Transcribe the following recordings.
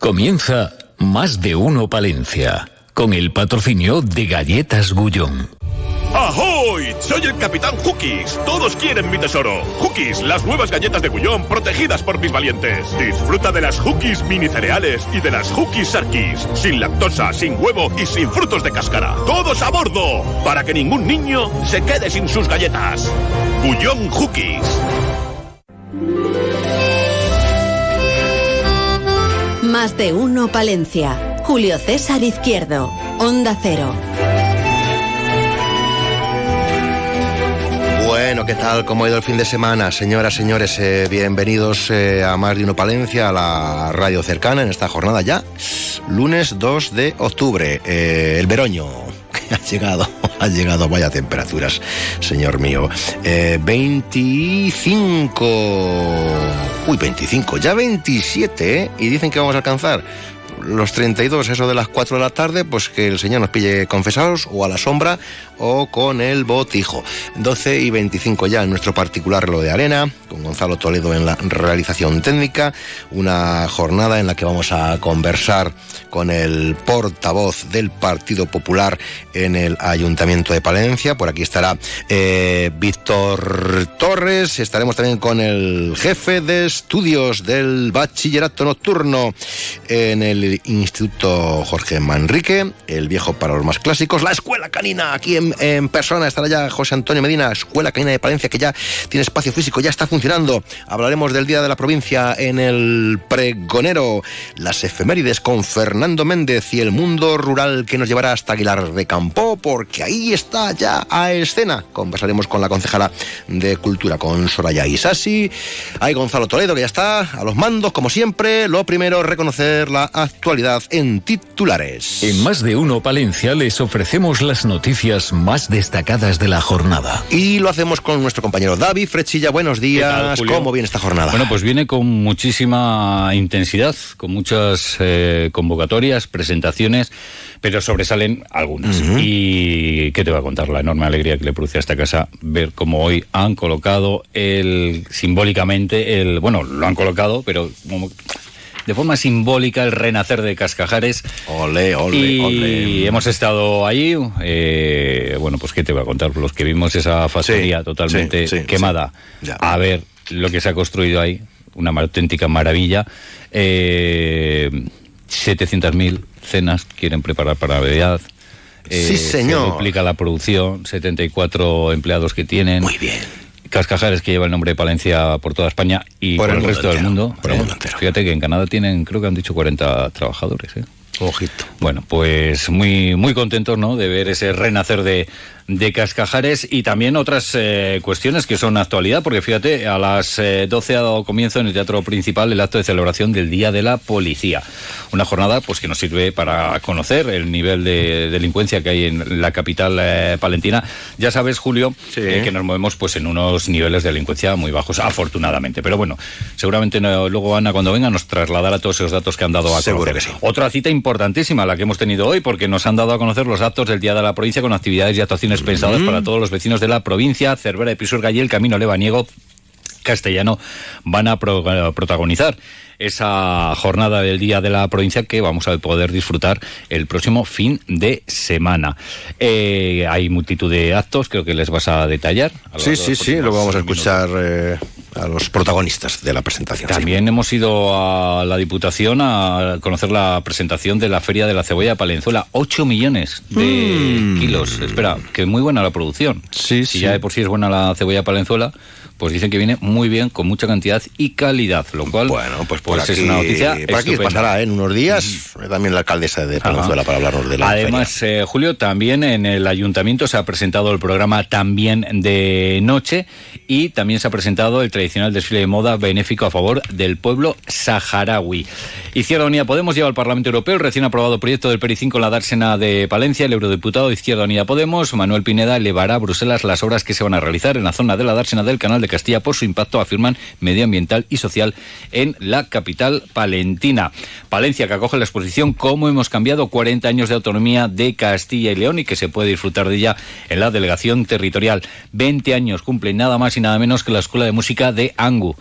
Comienza Más de Uno Palencia, con el patrocinio de Galletas Gullón. ¡Ahoy! Soy el Capitán Hookies. Todos quieren mi tesoro. Hookies, las nuevas galletas de Gullón protegidas por mis valientes. Disfruta de las Hookies mini cereales y de las Hookies Sarkis. Sin lactosa, sin huevo y sin frutos de cáscara. ¡Todos a bordo! Para que ningún niño se quede sin sus galletas. Gullón Hookies. Más de uno Palencia. Julio César Izquierdo. Onda Cero. Bueno, ¿qué tal? ¿Cómo ha ido el fin de semana? Señoras, señores, eh, bienvenidos eh, a Más de Uno Palencia, a la radio cercana en esta jornada ya. Lunes 2 de octubre, eh, el veroño. Ha llegado, ha llegado, vaya temperaturas, señor mío. 25. Uy, 25, ya 27, ¿eh? Y dicen que vamos a alcanzar los 32, eso de las 4 de la tarde, pues que el Señor nos pille confesados o a la sombra o con el botijo. 12 y 25 ya en nuestro particular reloj de arena, con Gonzalo Toledo en la realización técnica, una jornada en la que vamos a conversar con el portavoz del Partido Popular en el Ayuntamiento de Palencia. Por aquí estará eh, Víctor Torres, estaremos también con el jefe de estudios del bachillerato nocturno en el Instituto Jorge Manrique, el viejo para los más clásicos, la Escuela Canina, aquí en, en persona estará ya José Antonio Medina, Escuela Canina de Palencia, que ya tiene espacio físico, ya está funcionando. Hablaremos del Día de la Provincia en el Pregonero, las efemérides con Fernando Méndez y el mundo rural que nos llevará hasta Aguilar de Campo, porque ahí está ya a escena. Conversaremos con la concejala de Cultura, con Soraya Isasi. Hay Gonzalo Toledo, que ya está a los mandos, como siempre. Lo primero, reconocer la actualidad en titulares. En Más de Uno Palencia les ofrecemos las noticias más destacadas de la jornada. Y lo hacemos con nuestro compañero David Frechilla. Buenos días. Julio? ¿Cómo viene esta jornada? Bueno, pues viene con muchísima intensidad, con muchas eh, convocatorias, presentaciones, pero sobresalen algunas. Y qué te va a contar la enorme alegría que le produce a esta casa ver cómo hoy han colocado el simbólicamente el bueno lo han colocado, pero como de forma simbólica el renacer de Cascajares. Ole, ole, y ole. hemos estado allí, eh, bueno, pues qué te voy a contar, los que vimos esa factoría Sí, totalmente sí, sí, quemada, a ver lo que se ha construido ahí, una auténtica maravilla. Eh, 700.000 cenas quieren preparar para Navidad. Sí, señor. Se duplica la producción, 74 empleados que tienen. Muy bien. Cascajares que lleva el nombre de Palencia por toda España y Por por, el resto del mundo. por el mundo entero. Fíjate que en Canadá tienen, creo que han dicho 40 trabajadores. ¿eh? Ojito. Bueno, pues muy, muy contentos ¿no? de ver ese renacer de, de Cascajares y también otras eh, cuestiones que son actualidad, porque fíjate, a las eh, 12 ha dado comienzo en el Teatro Principal el acto de celebración del Día de la Policía. Una jornada pues que nos sirve para conocer el nivel de delincuencia que hay en la capital eh, palentina. Ya sabes, Julio, Sí. eh, que nos movemos pues en unos niveles de delincuencia muy bajos, afortunadamente. Pero bueno, seguramente no- luego Ana, cuando venga, nos trasladará todos esos datos que han dado a Seguro conocer. que sí. Otra cita importantísima la que hemos tenido hoy, porque nos han dado a conocer los actos del Día de la Provincia con actividades y actuaciones pensadas para todos los vecinos de la provincia. Cervera de Pisurga y el Camino Lebaniego castellano van a pro- protagonizar esa jornada del Día de la Provincia que vamos a poder disfrutar el próximo fin de semana. Eh, hay multitud de actos, creo que les vas a detallar. a lo Sí, sí, sí, luego vamos a escuchar eh, a los protagonistas de la presentación. sí. También hemos ido a la Diputación a conocer la presentación de la Feria de la Cebolla de Palenzuela. 8 millones de kilos. Espera, que muy buena la producción. Mm. Sí, si sí. ya de por sí es buena la cebolla de Palenzuela, pues dicen que viene muy bien, con mucha cantidad y calidad, lo cual Bueno, pues por aquí, es una noticia por aquí pasará ¿eh? en unos días eh, también la alcaldesa de Palenzuela para hablarnos de la Además, eh, Julio, también en el ayuntamiento se ha presentado el programa También de Noche y también se ha presentado el tradicional desfile de moda benéfico a favor del pueblo saharaui. Izquierda Unida Podemos lleva al Parlamento Europeo el recién aprobado proyecto del PERI 5 en la dársena de Palencia. El eurodiputado de Izquierda Unida Podemos, Manuel Pineda, elevará a Bruselas las obras que se van a realizar en la zona de la dársena del Canal de Castilla por su impacto, afirman, medioambiental y social en la capital palentina. Palencia, que acoge la exposición Cómo hemos cambiado 40 años de autonomía de Castilla y León y que se puede disfrutar de ella en la delegación territorial. 20 años cumple nada más y nada menos que la Escuela de Música de Angu.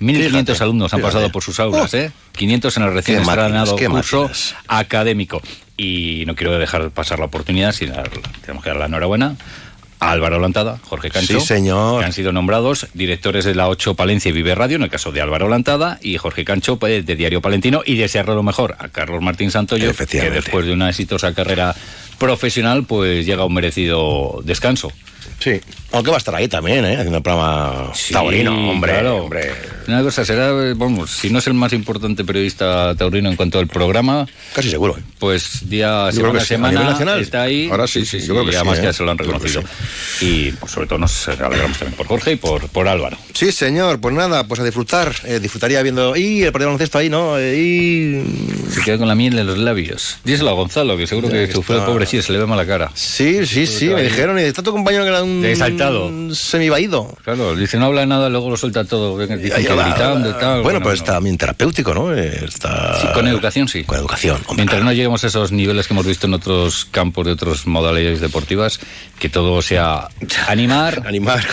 1.500 alumnos han pasado por sus aulas, ¿eh? 500 en el recién estrenado curso académico. Y no quiero dejar pasar la oportunidad, si tenemos que dar la enhorabuena Álvaro Lantada, Jorge Cancho, señor. que han sido nombrados directores de la 8 Palencia y Vive Radio, en el caso de Álvaro Lantada, y Jorge Cancho pues, de Diario Palentino, y desearlo lo mejor a Carlos Martín Santoyo, que después de una exitosa carrera profesional, pues llega a un merecido descanso. Sí, aunque va a estar ahí también, ¿eh? Haciendo el programa taurino, hombre, hombre. Una cosa será, vamos, si no es el más importante periodista taurino en cuanto al programa... Casi seguro. ¿eh? Pues día, semana a semana está ahí. Ahora sí, sí, yo creo que además sí, ya ¿eh? se lo han reconocido. Y pues, sobre todo nos alegramos también por Jorge y por, por Álvaro. Sí, señor, pues nada, pues a disfrutar. Eh, disfrutaría viendo... Y el partido de baloncesto ahí, ¿no? Eh, y... Se queda con la miel en los labios. Díselo a Gonzalo, que seguro que sufrió el pobre sí, se le ve mala cara. Sí, sí, sí, me dijeron. Y está tu compañero que era un... Exaltado. Semivaído. Claro, dice, no habla nada, luego lo suelta todo. Dice que gritando y tal. Bueno, pues está bien terapéutico, ¿no? Está... Sí, con educación, sí. Con educación. Hombre, Mientras no lleguemos a esos niveles que hemos visto en otros campos de otras modalidades deportivas, que todo sea animar. animar.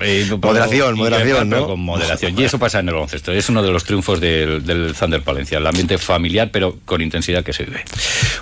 Eh, moderación, moderación, pero ¿no? Con moderación. Y eso pasa en el baloncesto. Es uno de los triunfos del, del Thunder Palencia. El ambiente familiar, pero con intensidad que se vive.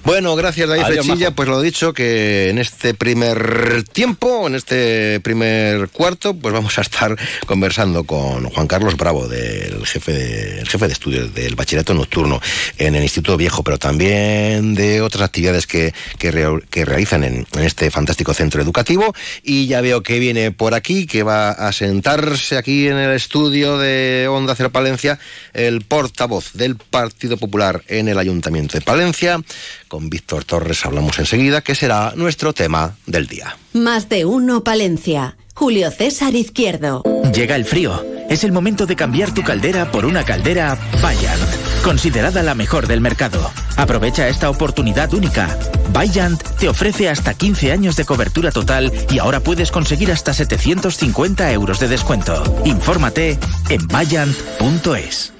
Bueno, gracias David Adiós, Flechilla. Majo. Pues lo dicho, que en este primer tiempo, en este primer cuarto, pues vamos a estar conversando con Juan Carlos Bravo, del jefe de, el jefe de estudios del bachillerato nocturno en el Instituto Viejo, pero también de otras actividades que, que, re- que realizan en, en este fantástico centro educativo. Y ya veo que viene por aquí, que va a sentarse aquí en el estudio de Onda Cero Palencia, el portavoz del Partido Popular en el Ayuntamiento de Palencia. Con Víctor Torres hablamos enseguida, que será nuestro tema del día. Más de uno Palencia. Julio César Izquierdo. Llega el frío. Es el momento de cambiar tu caldera por una caldera Bayant, considerada la mejor del mercado. Aprovecha esta oportunidad única. Bayant te ofrece hasta 15 años de cobertura total y ahora puedes conseguir hasta 750 euros de descuento. Infórmate en bayant.es.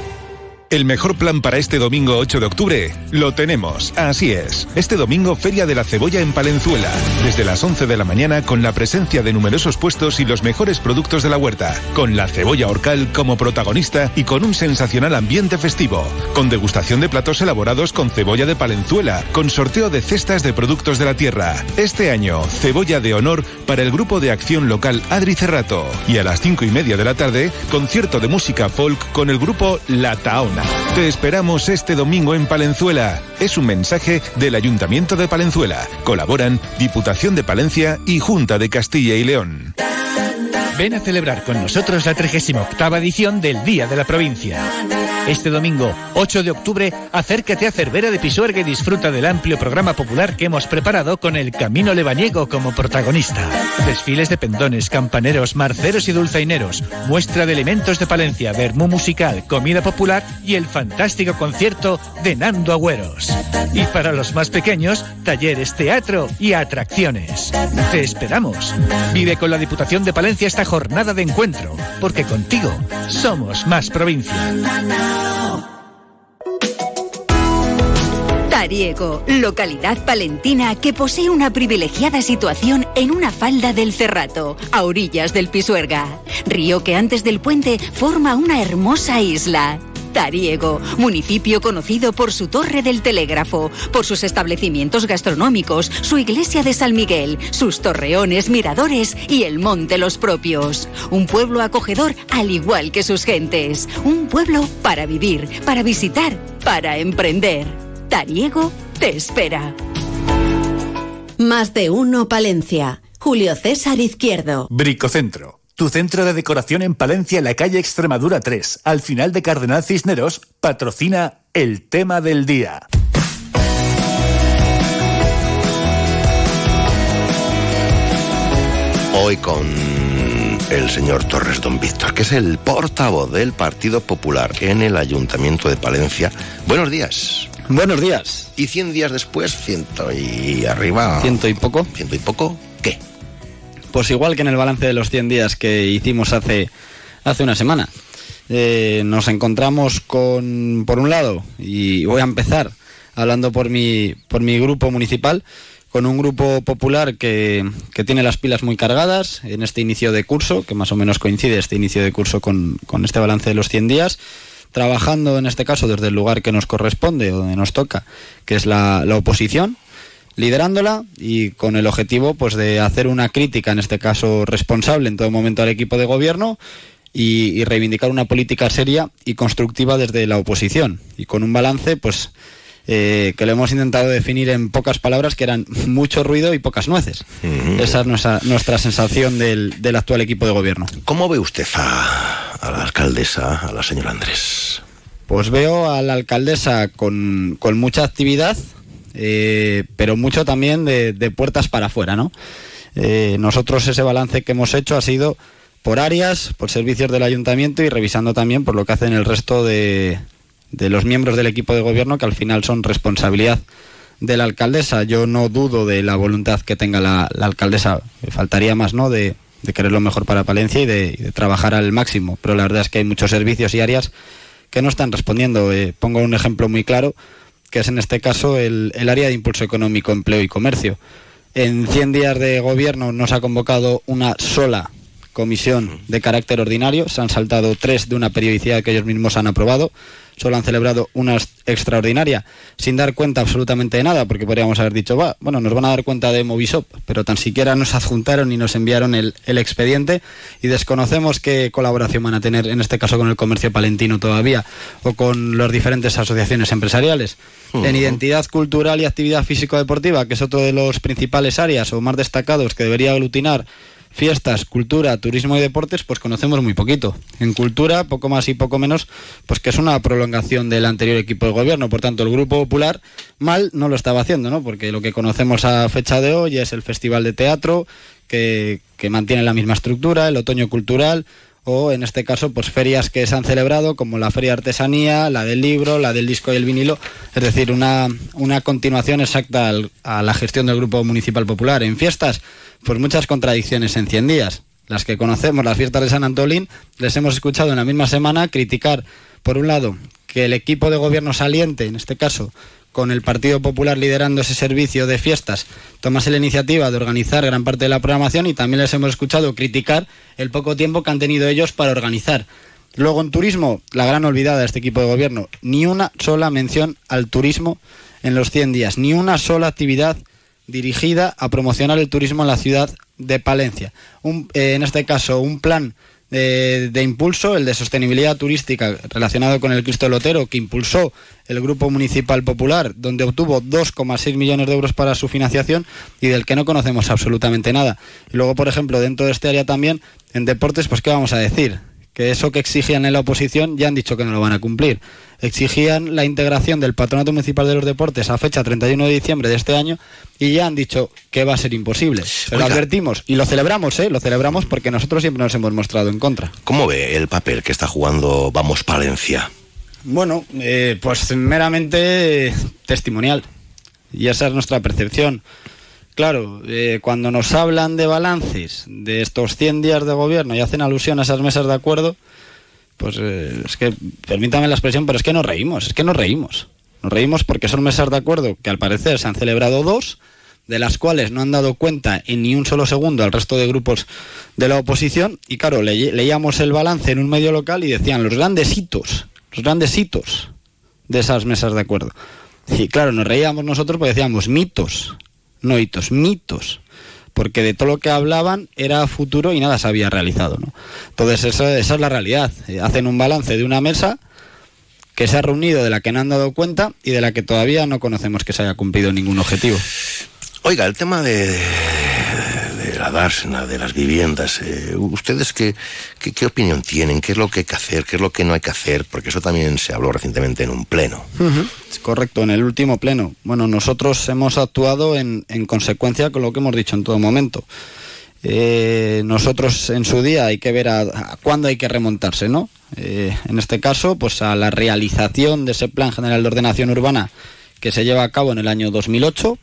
El mejor plan para este domingo 8 de octubre lo tenemos. Así es. Este domingo Feria de la Cebolla en Palenzuela. Desde las 11 de la mañana con la presencia de numerosos puestos y los mejores productos de la huerta. Con la cebolla orcal como protagonista y con un sensacional ambiente festivo. Con degustación de platos elaborados con cebolla de Palenzuela. Con sorteo de cestas de productos de la tierra. Este año, cebolla de honor para el grupo de acción local Adri Cerrato. Y a las 5 y media de la tarde, concierto de música folk con el grupo La Taona. Te esperamos este domingo en Palenzuela. Es un mensaje del Ayuntamiento de Palenzuela. Colaboran Diputación de Palencia y Junta de Castilla y León. Ven a celebrar con nosotros la 38 edición del Día de la Provincia. Este domingo, 8 de octubre, acércate a Cervera de Pisuerga y disfruta del amplio programa popular que hemos preparado con el Camino Lebaniego como protagonista. Desfiles de pendones, campaneros, marceros y dulzaineros, muestra de elementos de Palencia, vermú musical, comida popular y el fantástico concierto de Nando Agüeros. Y para los más pequeños, talleres, teatro y atracciones. Te esperamos. Vive con la Diputación de Palencia esta jornada de encuentro, porque contigo somos más provincia. Tariego, localidad palentina que posee una privilegiada situación en una falda del Cerrato, a orillas del Pisuerga, río que antes del puente forma una hermosa isla. Tariego, municipio conocido por su torre del telégrafo, por sus establecimientos gastronómicos, su iglesia de San Miguel, sus torreones, miradores y el monte Los Propios. Un pueblo acogedor al igual que sus gentes. Un pueblo para vivir, para visitar, para emprender. Tariego te espera. Más de uno Palencia. Julio César Izquierdo. Bricocentro. Tu centro de decoración en Palencia, en la calle Extremadura 3, al final de Cardenal Cisneros, patrocina el tema del día. Hoy con el señor Torres Don Víctor, que es el portavoz del Partido Popular en el Ayuntamiento de Palencia. Buenos días. Buenos días. Y 100 días después, ciento y arriba. Ciento y poco. Ciento y poco. ¿Qué? Pues igual que en el balance de los 100 días que hicimos hace, hace una semana. Eh, nos encontramos con, por un lado, y voy a empezar hablando por mi, por mi grupo municipal, con un grupo popular que, que, tiene las pilas muy cargadas en este inicio de curso, que más o menos coincide este inicio de curso con, con este balance de los 100 días, trabajando en este caso desde el lugar que nos corresponde o donde nos toca, que es la, la oposición, liderándola y con el objetivo pues de hacer una crítica en este caso responsable en todo momento al equipo de gobierno y, y, reivindicar una política seria y constructiva desde la oposición y con un balance pues eh, que lo hemos intentado definir en pocas palabras que eran mucho ruido y pocas nueces. Esa es nuestra, nuestra sensación del, del, actual equipo de gobierno. ¿Cómo ve usted a, a la alcaldesa, a la señora Andrés? Pues veo a la alcaldesa con, con mucha actividad, eh, pero mucho también de, puertas para afuera, ¿no? Eh, nosotros ese balance que hemos hecho ha sido por áreas, por servicios del ayuntamiento y revisando también por lo que hacen el resto de, de los miembros del equipo de gobierno que al final son responsabilidad de la alcaldesa. Yo no dudo de la voluntad que tenga la, la alcaldesa, faltaría más, ¿no? De, de, querer lo mejor para Palencia y de, de, trabajar al máximo. Pero la verdad es que hay muchos servicios y áreas que no están respondiendo. Eh, pongo un ejemplo muy claro, que es en este caso el, el área de impulso económico, empleo y comercio. En 100 días de gobierno no se ha convocado una sola comisión de carácter ordinario, se han saltado tres de una periodicidad que ellos mismos han aprobado solo han celebrado una extraordinaria sin dar cuenta absolutamente de nada, porque podríamos haber dicho, va, bueno, nos van a dar cuenta de Movisop, pero tan siquiera nos adjuntaron y nos enviaron el, el expediente y desconocemos qué colaboración van a tener, en este caso con el comercio palentino todavía, o con las diferentes asociaciones empresariales. Uh -huh. En identidad cultural y actividad físico-deportiva, que es otro de los principales áreas o más destacados que debería aglutinar fiestas, cultura, turismo y deportes, pues conocemos muy poquito. En cultura, poco más y poco menos, pues que es una prolongación del anterior equipo de gobierno. Por tanto, el Grupo Popular mal no lo estaba haciendo, ¿no? Porque lo que conocemos a fecha de hoy es el Festival de Teatro, que, que mantiene la misma estructura, el Otoño Cultural, o en este caso pues ferias que se han celebrado como la feria artesanía, la del libro, la del disco y el vinilo, es decir, una, una continuación exacta al, a la gestión del Grupo Municipal Popular. En fiestas, pues muchas contradicciones en 100 días. Las que conocemos, las fiestas de San Antolín, les hemos escuchado en la misma semana criticar, por un lado, que el equipo de gobierno saliente, en este caso, con el Partido Popular liderando ese servicio de fiestas, tomase la iniciativa de organizar gran parte de la programación y también les hemos escuchado criticar el poco tiempo que han tenido ellos para organizar. Luego en turismo, la gran olvidada de este equipo de gobierno, ni una sola mención al turismo en los 100 días, ni una sola actividad dirigida a promocionar el turismo en la ciudad de Palencia. Un, eh, en este caso, un plan de, impulso, el de sostenibilidad turística relacionado con el Cristo Lotero, que impulsó el Grupo Municipal Popular, donde obtuvo 2,6 millones de euros para su financiación y del que no conocemos absolutamente nada. Y luego, por ejemplo, dentro de este área también, en deportes, pues ¿qué vamos a decir? Que eso que exigían en la oposición ya han dicho que no lo van a cumplir. Exigían la integración del Patronato Municipal de los Deportes a fecha 31 de diciembre de este año y ya han dicho que va a ser imposible. Oiga. advertimos y lo celebramos, ¿eh? Lo celebramos porque nosotros siempre nos hemos mostrado en contra. ¿Cómo ve el papel que está jugando Vamos Palencia? Bueno, eh, pues meramente testimonial. Y esa es nuestra percepción. Claro, eh, cuando nos hablan de balances de estos 100 días de gobierno y hacen alusión a esas mesas de acuerdo, pues eh, es que, permítame la expresión, pero es que nos reímos, es que nos reímos. Nos reímos porque son mesas de acuerdo que al parecer se han celebrado dos, de las cuales no han dado cuenta en ni un solo segundo al resto de grupos de la oposición. Y claro, le leíamos el balance en un medio local y decían los grandes hitos, los grandes hitos de esas mesas de acuerdo. Y claro, nos reíamos nosotros porque decíamos mitos, no hitos, mitos, porque de todo lo que hablaban era futuro y nada se había realizado. ¿no? Entonces esa, esa, es la realidad. Eh, hacen un balance de una mesa que se ha reunido de la que no han dado cuenta y de la que todavía no conocemos que se haya cumplido ningún objetivo. Oiga, el tema de, de la dársena, de las viviendas, eh, ¿ustedes qué, qué, opinión tienen? ¿Qué es lo que hay que hacer? ¿Qué es lo que no hay que hacer? Porque eso también se habló recientemente en un pleno. Es correcto, en el último pleno. Bueno, nosotros hemos actuado en, en consecuencia con lo que hemos dicho en todo momento. Eh, nosotros en su día hay que ver a, a cuándo hay que remontarse, ¿no? Eh, en este caso, pues a la realización de ese Plan General de Ordenación Urbana que se lleva a cabo en el año 2008,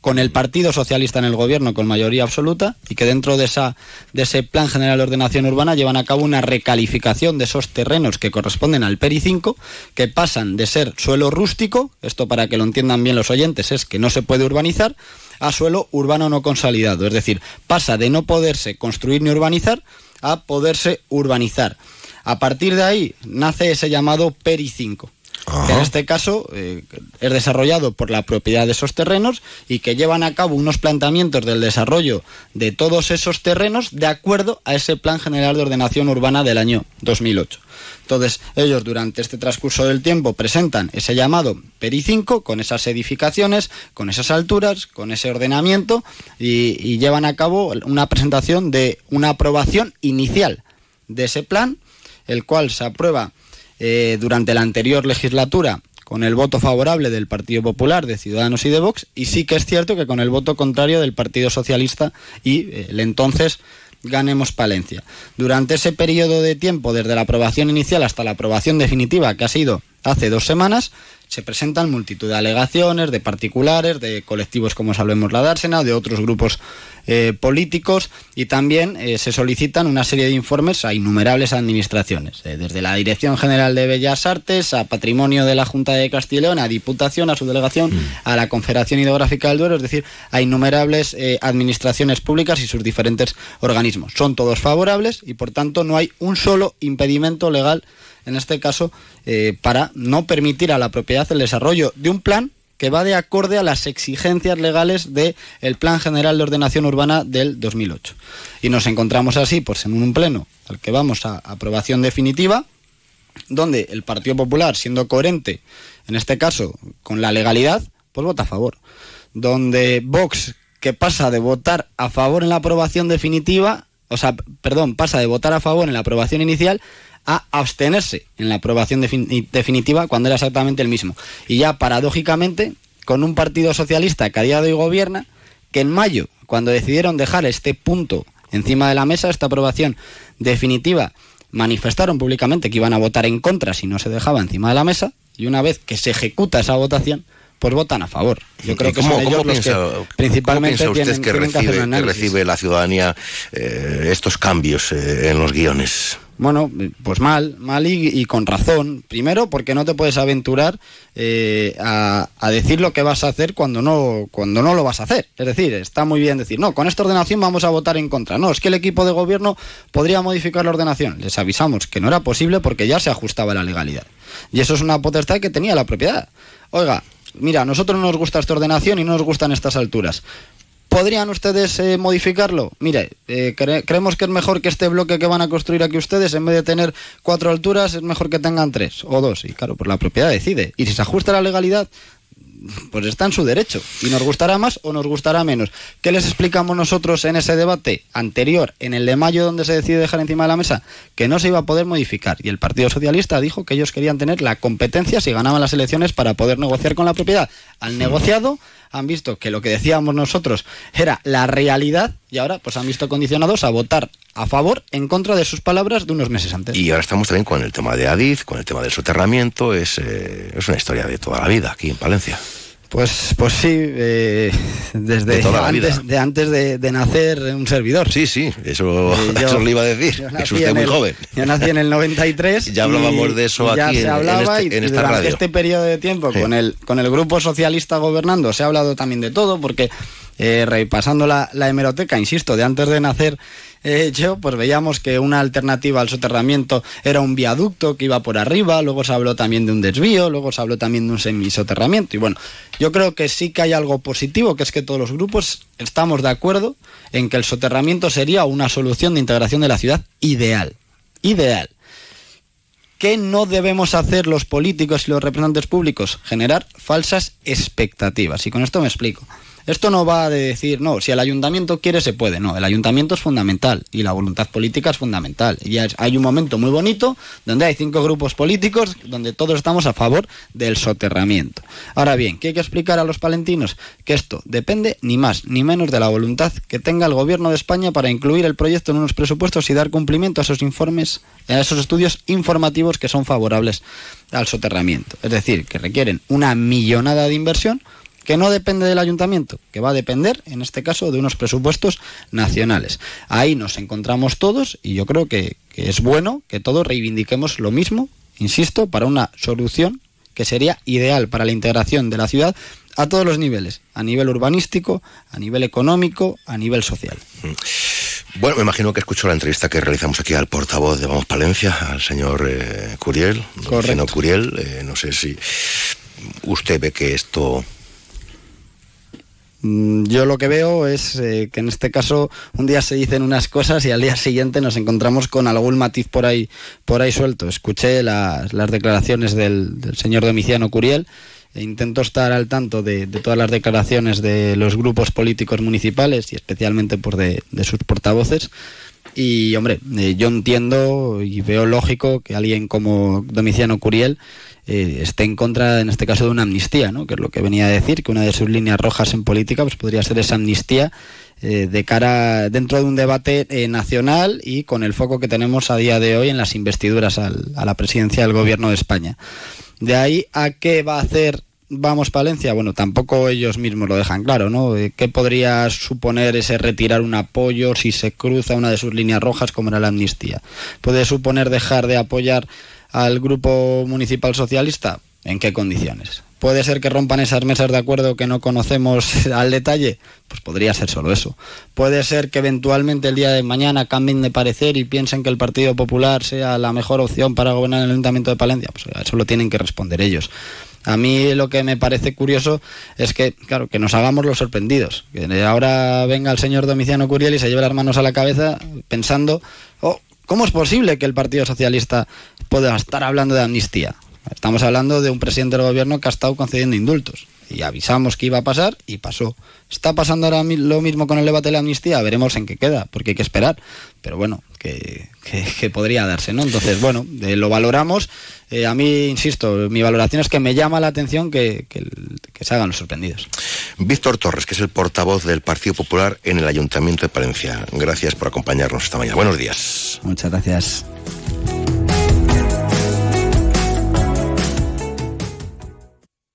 con el Partido Socialista en el gobierno con mayoría absoluta y que dentro de, esa, de ese Plan General de Ordenación Urbana llevan a cabo una recalificación de esos terrenos que corresponden al PERI 5, que pasan de ser suelo rústico, esto para que lo entiendan bien los oyentes es que no se puede urbanizar, a suelo urbano no consolidado, es decir, pasa de no poderse construir ni urbanizar a poderse urbanizar. A partir de ahí nace ese llamado PERI 5 que en este caso eh, es desarrollado por la propiedad de esos terrenos y que llevan a cabo unos planteamientos del desarrollo de todos esos terrenos de acuerdo a ese Plan General de Ordenación Urbana del año 2008. Entonces, ellos durante este transcurso del tiempo presentan ese llamado PERI 5 con esas edificaciones, con esas alturas, con ese ordenamiento y, y llevan a cabo una presentación de una aprobación inicial de ese plan, el cual se aprueba eh, durante la anterior legislatura con el voto favorable del Partido Popular, de Ciudadanos y de Vox, y sí que es cierto que con el voto contrario del Partido Socialista y eh, el entonces Ganemos Palencia. Durante ese periodo de tiempo, desde la aprobación inicial hasta la aprobación definitiva, que ha sido hace dos semanas, se presentan multitud de alegaciones de particulares, de colectivos como Salvemos la Dársena, de otros grupos eh, políticos y también eh, se solicitan una serie de informes a innumerables administraciones, eh, desde la Dirección General de Bellas Artes a Patrimonio de la Junta de Castilla y León, a Diputación, a su delegación, mm. a la Confederación Hidrográfica del Duero, es decir, a innumerables administraciones públicas y sus diferentes organismos. Son todos favorables y por tanto no hay un solo impedimento legal en este caso, eh, para no permitir a la propiedad el desarrollo de un plan que va de acorde a las exigencias legales del Plan General de Ordenación Urbana del 2008. Y nos encontramos así, pues en un pleno al que vamos a aprobación definitiva, donde el Partido Popular, siendo coherente, en este caso, con la legalidad, pues vota a favor. Donde Vox, que pasa de votar a favor en la aprobación definitiva, o sea, perdón, pasa de votar a favor en la aprobación inicial a abstenerse en la aprobación definitiva cuando era exactamente el mismo. Y ya paradójicamente, con un partido socialista que a día de hoy gobierna, que en mayo, cuando decidieron dejar este punto encima de la mesa, esta aprobación definitiva, manifestaron públicamente que iban a votar en contra si no se dejaba encima de la mesa, y una vez que se ejecuta esa votación, pues votan a favor. Yo creo que son ellos los que principalmente usted que, recibe, que recibe la ciudadanía eh, estos cambios eh, en los guiones? Bueno, pues mal, mal y, con razón. Primero, porque no te puedes aventurar eh, a, decir lo que vas a hacer cuando no, cuando no lo vas a hacer. Es decir, está muy bien decir, no, con esta ordenación vamos a votar en contra. No, es que el equipo de gobierno podría modificar la ordenación. Les avisamos que no era posible porque ya se ajustaba la legalidad. Y eso es una potestad que tenía la propiedad. Oiga, mira, a nosotros no nos gusta esta ordenación y no nos gustan estas alturas. ¿Podrían ustedes eh, modificarlo? Mire, eh, creemos que es mejor que este bloque que van a construir aquí ustedes, en vez de tener cuatro alturas, es mejor que tengan tres o dos. Y claro, pues la propiedad decide. Y si se ajusta la legalidad, pues está en su derecho. Y nos gustará más o nos gustará menos. ¿Qué les explicamos nosotros en ese debate anterior, en el de mayo, donde se decide dejar encima de la mesa? Que no se iba a poder modificar. Y el Partido Socialista dijo que ellos querían tener la competencia si ganaban las elecciones para poder negociar con la propiedad. Al negociado han visto que lo que decíamos nosotros era la realidad y ahora pues han visto condicionados a votar a favor en contra de sus palabras de unos meses antes. Y ahora estamos también con el tema de Adiz, con el tema del soterramiento, es, eh, es una historia de toda la vida aquí en Palencia. Pues, pues sí, eh, desde antes, de, antes de, nacer un servidor. Sí, sí, eso, eh, eso lo iba a decir. Es usted muy joven. Yo nací en el 93. ya hablábamos de eso aquí se hablaba en, este, y durante este periodo de tiempo con, el, con el grupo socialista gobernando se ha hablado también de todo porque eh, repasando la, la hemeroteca, insisto, de antes de nacer yo, pues veíamos que una alternativa al soterramiento era un viaducto que iba por arriba, luego se habló también de un desvío, luego se habló también de un semisoterramiento. Y bueno, yo creo que sí que hay algo positivo, que es que todos los grupos estamos de acuerdo en que el soterramiento sería una solución de integración de la ciudad ideal. Ideal. ¿Qué no debemos hacer los políticos y los representantes públicos? Generar falsas expectativas. Y con esto me explico. Esto no va de decir, no, si el ayuntamiento quiere se puede, no, el ayuntamiento es fundamental y la voluntad política es fundamental. Y hay un momento muy bonito donde hay cinco grupos políticos donde todos estamos a favor del soterramiento. Ahora bien, ¿qué hay que explicar a los palentinos? Que esto depende ni más ni menos de la voluntad que tenga el gobierno de España para incluir el proyecto en unos presupuestos y dar cumplimiento a esos informes, a esos estudios informativos que son favorables al soterramiento. Es decir, que requieren una millonada de inversión que no depende del ayuntamiento, que va a depender, en este caso, de unos presupuestos nacionales. Ahí nos encontramos todos y yo creo que, que es bueno que todos reivindiquemos lo mismo, insisto, para una solución que sería ideal para la integración de la ciudad a todos los niveles, a nivel urbanístico, a nivel económico, a nivel social. Bueno, me imagino que escuchó la entrevista que realizamos aquí al portavoz de Vamos Palencia, al señor eh, Curiel, Correcto. Curiel. Eh, no sé si usted ve que esto Mm, Yo lo que veo es eh, que en este caso un día se dicen unas cosas y al día siguiente nos encontramos con algún matiz por ahí, por ahí suelto. Escuché las, declaraciones del, señor Domiciano Curiel e intento estar al tanto de, todas las declaraciones de los grupos políticos municipales y especialmente por de, de sus portavoces. Y hombre, eh, yo entiendo y veo lógico que alguien como Domiciano Curiel eh, esté en contra, en este caso, de una amnistía, ¿no? que es lo que venía a decir, que una de sus líneas rojas en política pues podría ser esa amnistía eh, de cara dentro de un debate eh, nacional y con el foco que tenemos a día de hoy en las investiduras al- a la presidencia del gobierno de España. De ahí a qué va a hacer Vamos Palencia, bueno, tampoco ellos mismos lo dejan claro, ¿no? ¿Qué podría suponer ese retirar un apoyo si se cruza una de sus líneas rojas como era la amnistía? ¿Puede suponer dejar de apoyar al grupo municipal socialista? ¿En qué condiciones? ¿Puede ser que rompan esas mesas de acuerdo que no conocemos al detalle? Pues podría ser solo eso. ¿Puede ser que eventualmente el día de mañana cambien de parecer y piensen que el Partido Popular sea la mejor opción para gobernar el Ayuntamiento de Palencia? Pues eso lo tienen que responder ellos. A mí lo que me parece curioso es que, claro, que nos hagamos los sorprendidos. Que ahora venga el señor Domiciano Curiel y se lleve las manos a la cabeza pensando, oh, ¿cómo es posible que el Partido Socialista pueda estar hablando de amnistía? Estamos hablando de un presidente del gobierno que ha estado concediendo indultos. Y avisamos que iba a pasar y pasó. ¿Está pasando ahora lo mismo con el debate de la amnistía? Veremos en qué queda, porque hay que esperar. Pero bueno, que, que- que podría darse, ¿no? Entonces, bueno, eh, lo valoramos. Eh, a mí, insisto, mi valoración es que me llama la atención que, que- que se hagan los sorprendidos. Víctor Torres, que es el portavoz del Partido Popular en el Ayuntamiento de Palencia. Gracias por acompañarnos esta mañana. Buenos días. Muchas gracias.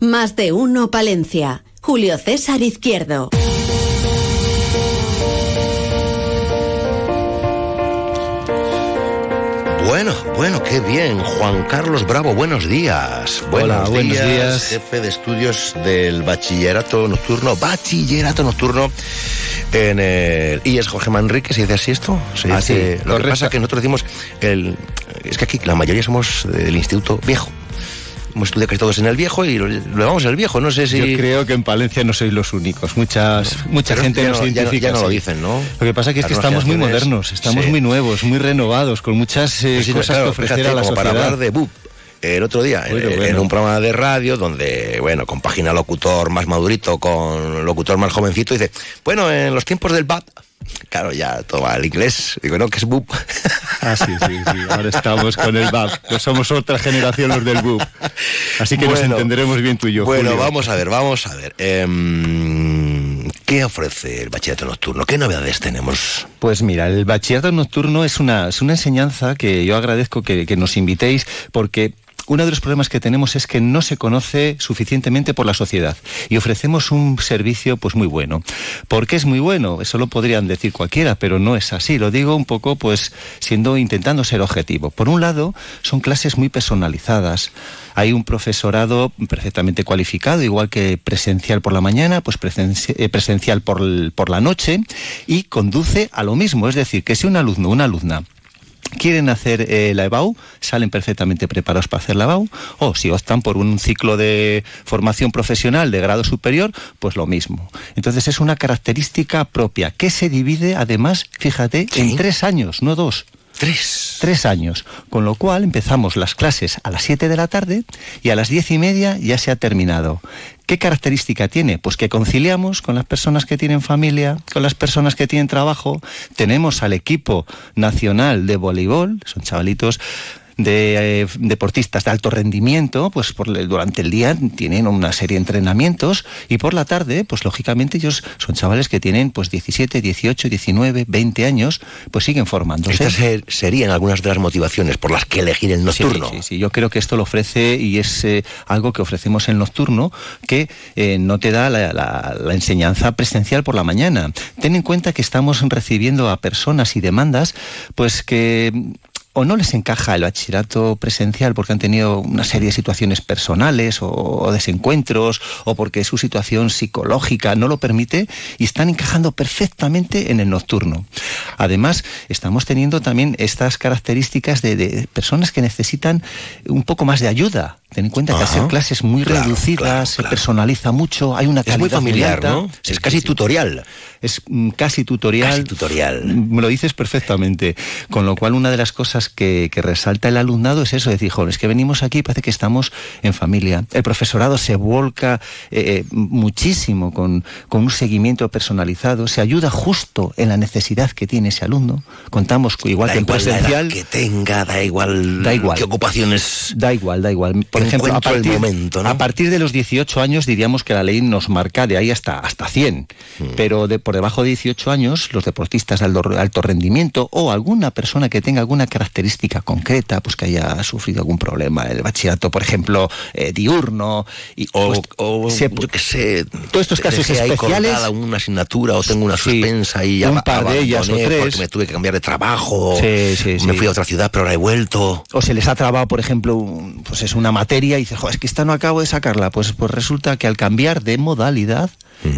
Más de uno Palencia. Julio César Izquierdo. Bueno, bueno, qué bien. Juan Carlos Bravo, buenos días. Buenos, Hola, buenos días. Jefe de estudios del bachillerato nocturno, bachillerato nocturno en el IES Jorge Manrique, ¿se dice así esto? Se Ah, sí, lo que pasa es que nosotros decimos, el, es que aquí la mayoría somos del Instituto Viejo. Hemos estudiado casi todos en el Viejo y lo, lo llamamos el Viejo, no sé si... Yo creo que en Palencia no sois los únicos. Muchas, mucha gente ya nos no- ya no- identifica. ya no lo dicen, ¿no? Lo que pasa que es que Las estamos muy modernos, estamos sí. muy nuevos, muy renovados, con muchas eh, Pues sí, cosas claro, que ofrecer fíjate, a la como sociedad. para hablar de BUP. El otro día, en- Bueno, en, bueno. un programa de radio donde, bueno, con página locutor más madurito, con locutor más jovencito, dice, bueno, en los tiempos del BAP, claro, ya toma el inglés, digo, no, que es BUP. Ah, sí, sí, sí. Ahora estamos con el BAP. No somos otra generación los del BUP. Así que nos entenderemos bien tú y yo. Bueno, Julio. vamos a ver, vamos a ver. Em, ¿Qué ofrece el bachillerato nocturno? ¿Qué novedades tenemos? Pues mira, el bachillerato nocturno es una, es una enseñanza que yo agradezco que, que nos invitéis porque uno de los problemas que tenemos es que no se conoce suficientemente por la sociedad y ofrecemos un servicio pues muy bueno. ¿Por qué es muy bueno? Eso lo podrían decir cualquiera, pero no es así. Lo digo un poco pues siendo intentando ser objetivo. Por un lado, son clases muy personalizadas. Hay un profesorado perfectamente cualificado, igual que presencial por la mañana, pues eh, presencial por, la noche y conduce a lo mismo. Es decir, que si un alumno una alumna quieren hacer eh, la EBAU, salen perfectamente preparados para hacer la EBAU, o si optan por un ciclo de formación profesional de grado superior, pues lo mismo. Entonces es una característica propia que se divide además, fíjate, en tres años, no dos. Tres. Tres años. Con lo cual empezamos las clases a las 7 de la tarde y a las diez y media ya se ha terminado. ¿Qué característica tiene? Pues que conciliamos con las personas que tienen familia, con las personas que tienen trabajo. Tenemos al equipo nacional de voleibol, son chavalitos de eh, deportistas de alto rendimiento, pues por, durante el día tienen una serie de entrenamientos y por la tarde, pues lógicamente ellos son chavales que tienen pues 17, 18, 19, 20 años, pues siguen formándose. Estas ser- serían algunas de las motivaciones por las que elegir el nocturno. Sí, sí, sí. Yo creo que esto lo ofrece y es eh, algo que ofrecemos en nocturno que eh, no te da la, la- la enseñanza presencial por la mañana. Ten en cuenta que estamos recibiendo a personas y demandas pues que o no les encaja el bachillerato presencial porque han tenido una serie de situaciones personales o, o desencuentros o porque su situación psicológica no lo permite y están encajando perfectamente en el nocturno. Además, estamos teniendo también estas características de, de personas que necesitan un poco más de ayuda. Ten en cuenta que hacer clases muy Claro, reducidas, claro, se claro. personaliza mucho, hay una Es muy calidad familiar, alta. ¿no? Es casi tutorial. Es mm, casi tutorial. Casi tutorial. Me lo dices perfectamente. Con lo cual, una de las cosas que, que resalta el alumnado es eso, decir, joder, es que venimos aquí y parece que estamos en familia. El profesorado se volca eh, muchísimo con, con un seguimiento personalizado, se ayuda justo en la necesidad que tiene ese alumno. Contamos, igual da que en presencial... que tenga, da igual, Da igual. qué ocupaciones. Da igual, da igual. Por ejemplo, a partir, momento, ¿no? a partir de los 18 años diríamos que la ley nos marca de ahí hasta, hasta 100. Mm. Pero de, por debajo de 18 años, los deportistas de alto, alto rendimiento o alguna persona que tenga alguna característica concreta, pues que haya sufrido algún problema, el bachillerato, por ejemplo, eh, diurno, y, O, pues, o, se- yo qué sé, todos estos casos especiales, colgada una asignatura o tengo una Sí, suspensa y un ab- par de ellas o tres. porque me tuve que cambiar de trabajo. Sí, sí, me sí. fui a otra ciudad, pero ahora he vuelto. o se les ha trabado, por ejemplo, un- pues es una materia y dices, "Jo, es que esta no acabo de sacarla. Pues, pues resulta que al cambiar de modalidad,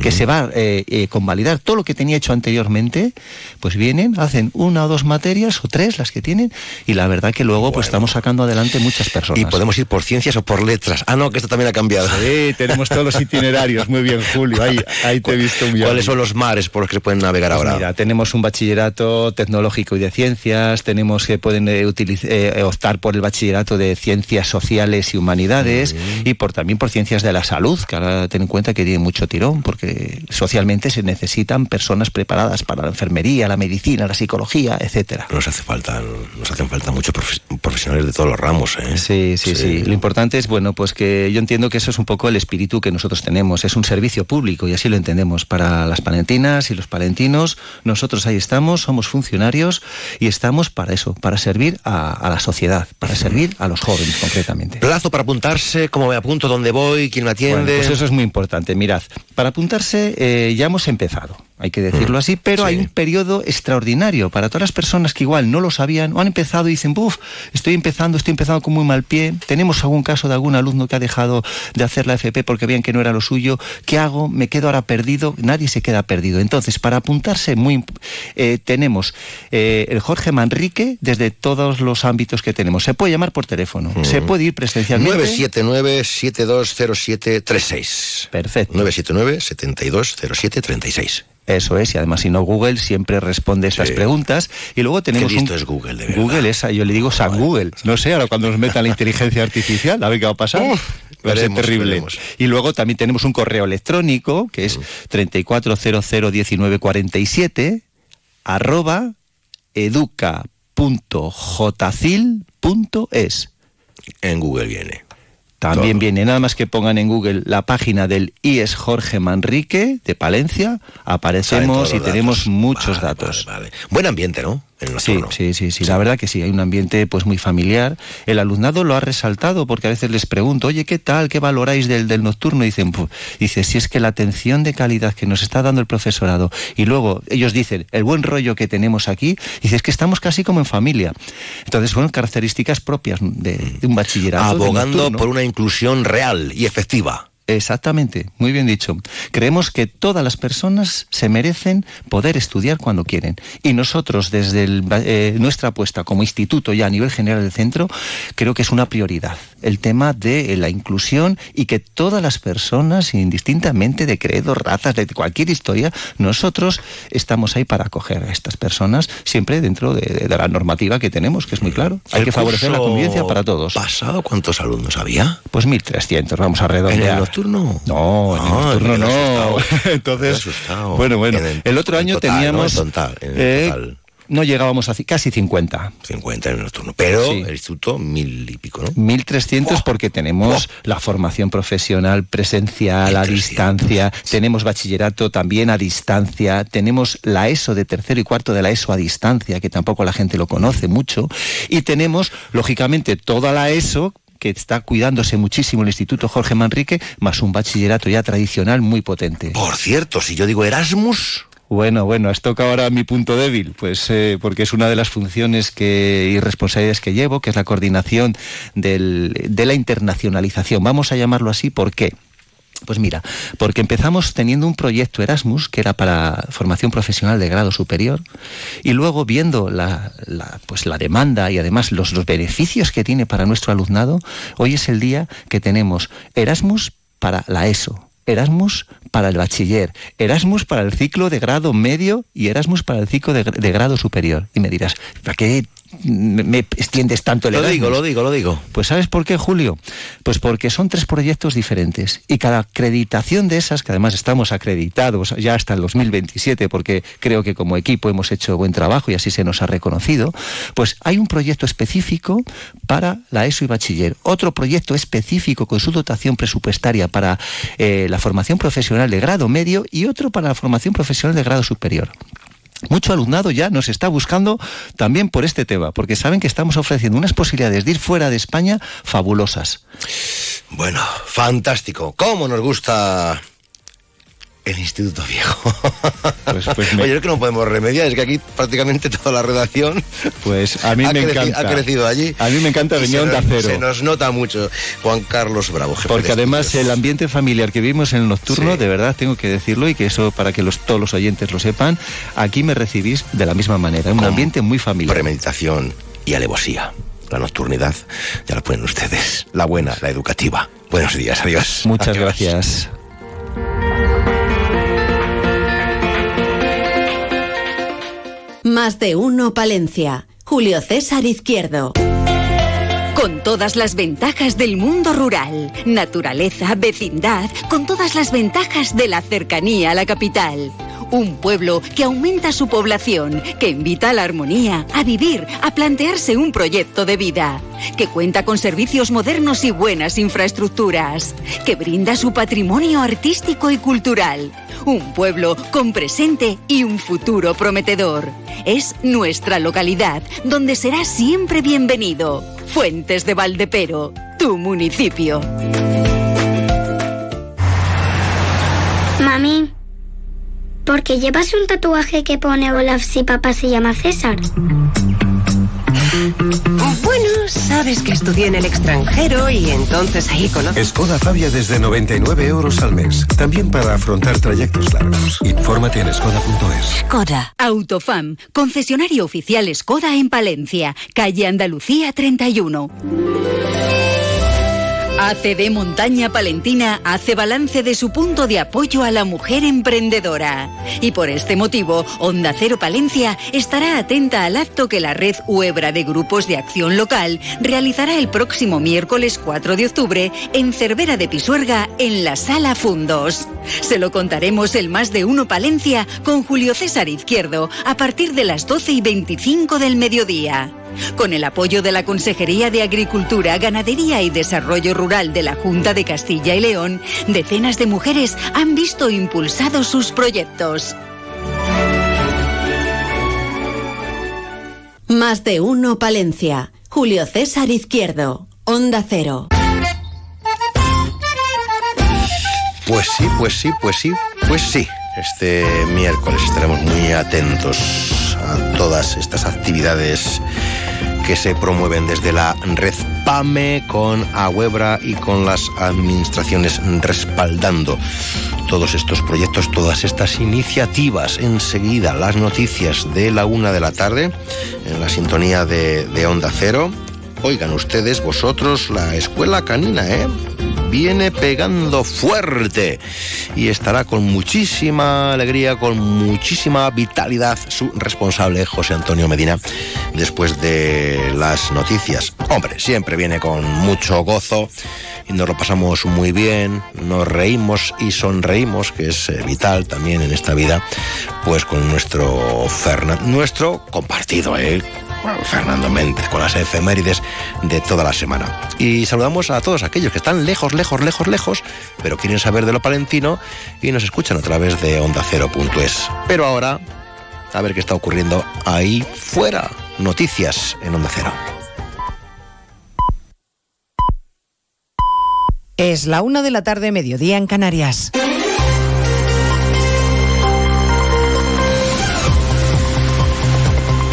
que se va eh, eh, convalidar todo lo que tenía hecho anteriormente, pues vienen, hacen una o dos materias o tres las que tienen y la verdad que luego pues estamos sacando adelante muchas personas. Y podemos ir por ciencias o por letras. Ah, no, que esto también ha cambiado. Sí, tenemos todos los itinerarios. Muy bien, Julio. Ahí, ahí te he visto muy bien. ¿Cuáles son los mares por los que se pueden navegar Pues ahora? Mira, tenemos un bachillerato tecnológico y de ciencias, tenemos que pueden eh, utiliz- eh, optar por el bachillerato de ciencias sociales y humanidades y por también por ciencias de la salud, que ahora ten en cuenta que tiene mucho tirón, porque socialmente se necesitan personas preparadas para la enfermería, la medicina, la psicología, etcétera. Nos hace falta, nos hacen falta muchos profe- profesionales de todos los ramos, ¿eh? Sí, sí, sí, Lo importante es, bueno, pues que yo entiendo que eso es un poco el espíritu que nosotros tenemos. Es un servicio público y así lo entendemos para las palentinas y los palentinos. Nosotros ahí estamos, somos funcionarios y estamos para eso, para servir a, a la sociedad, para servir a los jóvenes concretamente. Plazo para apuntarse, cómo me apunto, dónde voy, quién me atiende. Bueno, pues eso es muy importante. Mirad, para apuntarse eh, ya hemos empezado, hay que decirlo así, pero hay un periodo extraordinario para todas las personas que igual no lo sabían o han empezado y dicen, buf, estoy empezando, estoy empezando con muy mal pie. Tenemos algún caso de algún alumno que ha dejado de hacer la FP porque veían que no era lo suyo. ¿Qué hago? ¿Me quedo ahora perdido? Nadie se queda perdido. Entonces, para apuntarse, muy, eh, tenemos eh, el Jorge Manrique desde todos los ámbitos que tenemos. Se puede llamar por teléfono, se puede ir presencialmente. 979-720736. Perfecto. 979-720736. Eso es, y además si no Google siempre responde estas Sí. preguntas. Y luego tenemos Qué listo un... es Google, de verdad. Google es, yo le digo San Google. No sé, ahora cuando nos metan la inteligencia artificial, a ver qué va a pasar. va a ser veremos, terrible. veremos. Y luego también tenemos un correo electrónico que es 34001947 arroba educa.jcil.es. En Google viene. También Todo. viene, nada más que pongan en Google la página del IES Jorge Manrique de Palencia, aparecemos y tenemos datos. muchos Vale, datos. vale, vale. Buen ambiente, ¿no? En Sí, sí, sí, sí, la verdad que sí, hay un ambiente pues muy familiar. El alumnado lo ha resaltado porque a veces les pregunto, oye, ¿qué tal? ¿Qué valoráis del, del nocturno? Y dicen, pues, dice, si es que la atención de calidad que nos está dando el profesorado y luego ellos dicen, el buen rollo que tenemos aquí, dice, es que estamos casi como en familia. Entonces son características propias de, de un bachillerato. Abogando por una inclusión real y efectiva. Exactamente, muy bien dicho. Creemos que todas las personas se merecen poder estudiar cuando quieren. Y nosotros, desde el, eh, nuestra apuesta como instituto ya a nivel general del centro, creo que es una prioridad el tema de la inclusión y que todas las personas, indistintamente de credo, razas, de cualquier historia, nosotros estamos ahí para acoger a estas personas, siempre dentro de, de la normativa que tenemos, que es muy claro. Hay que favorecer la convivencia para todos. ¿Pasado cuántos alumnos había? Pues 1.300, vamos a redondear. ¿En el nocturno? No, en el Ah, nocturno no. Entonces, bueno, bueno. En el- El otro año total, teníamos... ¿no? En total, en el eh, total. No llegábamos a casi 50. 50 en el nocturno. Pero Sí. el instituto, mil y pico, ¿no? 1.300 porque tenemos la formación profesional presencial a distancia, tenemos bachillerato también a distancia, tenemos la ESO de tercero y cuarto de la ESO a distancia, que tampoco la gente lo conoce mucho, y tenemos, lógicamente, toda la ESO que está cuidándose muchísimo el Instituto Jorge Manrique, más un bachillerato ya tradicional muy potente. Por cierto, si yo digo Erasmus... Bueno, bueno, has tocado ahora mi punto débil, pues eh, porque es una de las funciones que, y responsabilidades que llevo, que es la coordinación del- de la internacionalización. Vamos a llamarlo así, ¿por qué? Pues mira, porque empezamos teniendo un proyecto Erasmus que era para formación profesional de grado superior y luego viendo la, la, pues la demanda y además los, los beneficios que tiene para nuestro alumnado, hoy es el día que tenemos Erasmus para la ESO. Erasmus para el bachiller, Erasmus para el ciclo de grado medio y Erasmus para el ciclo de, de grado superior. Y me dirás, ¿para qué me me extiendes tanto el Lo Erasmus? digo, lo digo, lo digo. Pues ¿sabes por qué, Julio? Pues porque son tres proyectos diferentes y cada acreditación de esas, que además estamos acreditados ya hasta el 2027 porque creo que como equipo hemos hecho buen trabajo y así se nos ha reconocido, pues hay un proyecto específico para la ESO y bachiller, otro proyecto específico con su dotación presupuestaria para eh, la formación profesional de grado medio y otro para la formación profesional de grado superior. Mucho alumnado ya nos está buscando también por este tema, porque saben que estamos ofreciendo unas posibilidades de ir fuera de España fabulosas. Bueno, fantástico. ¿Cómo nos gusta el Instituto Viejo? pues me- Oye, es que no podemos remediar, es que aquí prácticamente toda la redacción Pues a mí ha, me creci- encanta. ha crecido allí. A mí me encanta venir Onda Cero. Se nos nota mucho Juan Carlos Bravo, jefe Porque de además el ambiente familiar que vivimos en el nocturno, de verdad tengo que decirlo y que eso para que los, todos los oyentes lo sepan, aquí me recibís de la misma manera, un ambiente muy familiar. Premeditación y alevosía. La nocturnidad, ya lo ponen ustedes. La buena, la educativa. Buenos días, adiós. Muchas Adiós. gracias. Más de uno Palencia. Julio César Izquierdo. Con todas las ventajas del mundo rural, naturaleza, vecindad, con todas las ventajas de la cercanía a la capital. Un pueblo que aumenta su población, que invita a la armonía, a vivir, a plantearse un proyecto de vida, que cuenta con servicios modernos y buenas infraestructuras, que brinda su patrimonio artístico y cultural. Un pueblo con presente y un futuro prometedor. Es nuestra localidad, donde será siempre bienvenido. Fuentes de Valdepero, tu municipio. Mami, ¿por qué llevas un tatuaje que pone Olaf si papá se llama César? Bueno, sabes que estudié en el extranjero y entonces ahí conozco. Skoda Fabia desde 99 euros al mes. También para afrontar trayectos largos. Infórmate en skoda.es. Skoda. Autofam, concesionario oficial Skoda en Palencia, calle Andalucía 31. ACD Montaña Palentina hace balance de su punto de apoyo a la mujer emprendedora. Y por este motivo, Onda Cero Palencia estará atenta al acto que la red Huebra de Grupos de Acción Local realizará el próximo miércoles 4 de octubre en Cervera de Pisuerga en la Sala Fundos. Se lo contaremos el más de uno Palencia con Julio César Izquierdo a partir de las 12 y 25 del mediodía. Con el apoyo de la Consejería de Agricultura, Ganadería y Desarrollo Rural de la Junta de Castilla y León, decenas de mujeres han visto impulsados sus proyectos. Más de uno Palencia. Julio César Izquierdo. Onda Cero. Pues sí, pues sí, pues sí, pues sí. Este miércoles estaremos muy atentos a todas estas actividades que se promueven desde la red PAME con Aguebra y con las administraciones respaldando todos estos proyectos, todas estas iniciativas. Enseguida las noticias de la una de la tarde en la sintonía de Onda Cero. Oigan ustedes, vosotros, la escuela canina, ¿eh? Viene pegando fuerte y estará con muchísima alegría, con muchísima vitalidad su responsable, José Antonio Medina, después de las noticias. Hombre, siempre viene con mucho gozo y nos lo pasamos muy bien, nos reímos y sonreímos, que es eh, vital también en esta vida, pues con nuestro Fernando, nuestro compartido, ¿eh? Fernando Méndez, con las efemérides de toda la semana. Y saludamos a todos aquellos que están lejos, lejos, lejos, lejos, pero quieren saber de lo palentino y nos escuchan a través de ondacero.es. Pero ahora, a ver qué está ocurriendo ahí fuera. Noticias en Onda Cero. Es la una de la tarde, mediodía en Canarias.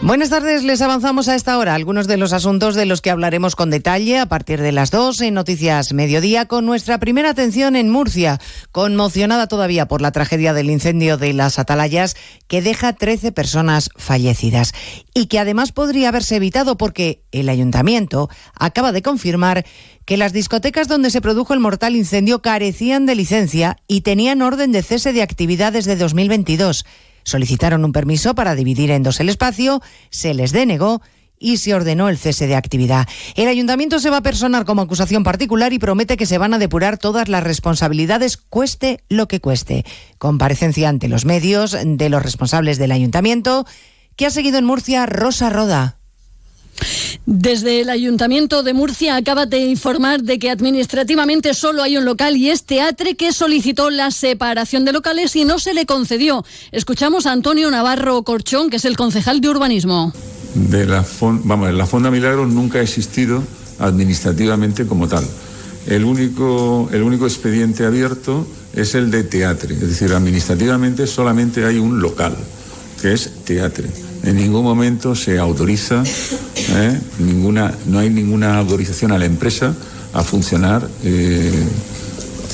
Buenas tardes, les avanzamos a esta hora algunos de los asuntos de los que hablaremos con detalle a partir de las 2 en Noticias Mediodía con nuestra primera atención en Murcia, conmocionada todavía por la tragedia del incendio de las Atalayas que deja 13 personas fallecidas y que además podría haberse evitado porque el ayuntamiento acaba de confirmar que las discotecas donde se produjo el mortal incendio carecían de licencia y tenían orden de cese de actividad desde 2022. Solicitaron un permiso para dividir en dos el espacio, se les denegó y se ordenó el cese de actividad. El ayuntamiento se va a personar como acusación particular y promete que se van a depurar todas las responsabilidades, cueste lo que cueste. Comparecencia ante los medios de los responsables del ayuntamiento, que ha seguido en Murcia Rosa Roda. Desde el Ayuntamiento de Murcia acaba de informar de que administrativamente solo hay un local y es Teatre que solicitó la separación de locales y no se le concedió. Escuchamos a Antonio Navarro Corchón, que es el concejal de urbanismo. La, vamos, la Fonda Milagros nunca ha existido administrativamente como tal. El único, el único expediente abierto es el de Teatre, es decir, administrativamente solamente hay un local, que es Teatre en ningún momento se autoriza, ¿eh? ninguna, no hay ninguna autorización a la empresa a funcionar eh,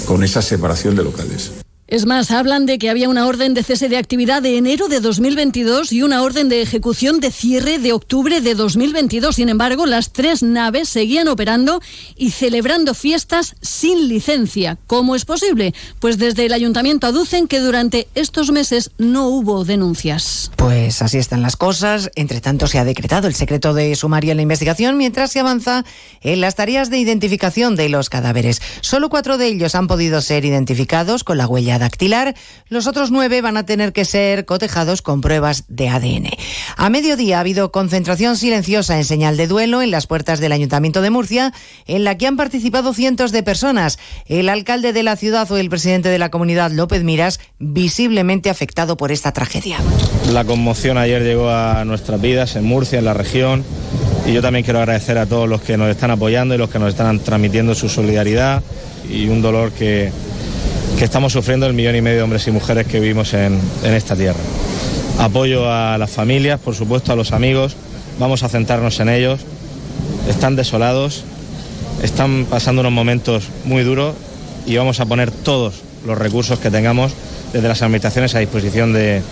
con esa separación de locales. Es más, hablan de que había una orden de cese de actividad de enero de 2022 y una orden de ejecución de cierre de octubre de 2022. Sin embargo, las tres naves seguían operando y celebrando fiestas sin licencia. ¿Cómo es posible? Pues desde el ayuntamiento aducen que durante estos meses no hubo denuncias. Pues así están las cosas. Entre tanto, se ha decretado el secreto de sumario en la investigación mientras se avanza en las tareas de identificación de los cadáveres. Solo cuatro de ellos han podido ser identificados con la huella dactilar, los otros nueve van a tener que ser cotejados con pruebas de ADN. A mediodía ha habido concentración silenciosa en señal de duelo en las puertas del Ayuntamiento de Murcia, en la que han participado cientos de personas. El alcalde de la ciudad o el presidente de la comunidad, López Miras, visiblemente afectado por esta tragedia. La conmoción ayer llegó a nuestras vidas en Murcia, en la región, y yo también quiero agradecer a todos los que nos están apoyando y los que nos están transmitiendo su solidaridad y un dolor que, que estamos sufriendo el millón y medio de hombres y mujeres que vivimos en, en esta tierra. Apoyo a las familias, por supuesto, a los amigos, vamos a centrarnos en ellos. Están desolados, están pasando unos momentos muy duros y vamos a poner todos los recursos que tengamos desde las administraciones a disposición de,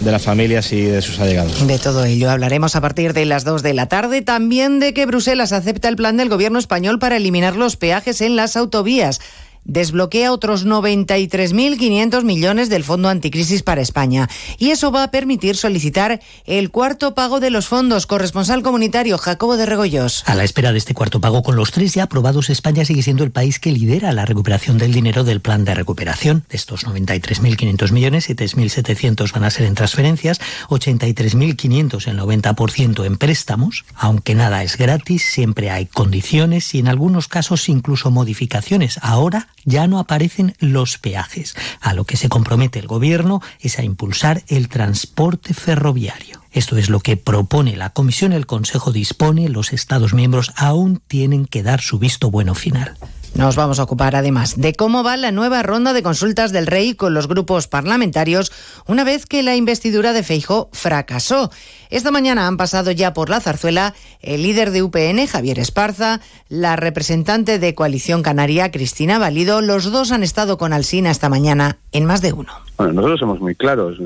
de las familias y de sus allegados. De todo ello hablaremos a partir de las 2 de la tarde. También de que Bruselas acepta el plan del gobierno español para eliminar los peajes en las autovías desbloquea otros 93.500 millones del Fondo Anticrisis para España. Y eso va a permitir solicitar el cuarto pago de los fondos. Corresponsal comunitario Jacobo de Regoyos. A la espera de este cuarto pago con los tres ya aprobados, España sigue siendo el país que lidera la recuperación del dinero del plan de recuperación. De estos 93.500 millones, 7.700 van a ser en transferencias, 83.500 el 90% en préstamos. Aunque nada es gratis, siempre hay condiciones y en algunos casos incluso modificaciones. Ahora ya no aparecen los peajes. A lo que se compromete el Gobierno es a impulsar el transporte ferroviario. Esto es lo que propone la Comisión, el Consejo dispone, los Estados miembros aún tienen que dar su visto bueno final. Nos vamos a ocupar además de cómo va la nueva ronda de consultas del Rey con los grupos parlamentarios una vez que la investidura de Feijo fracasó. Esta mañana han pasado ya por la zarzuela el líder de UPN, Javier Esparza, la representante de Coalición Canaria, Cristina Valido. Los dos han estado con Alsina esta mañana en más de uno. Bueno, nosotros somos muy claros,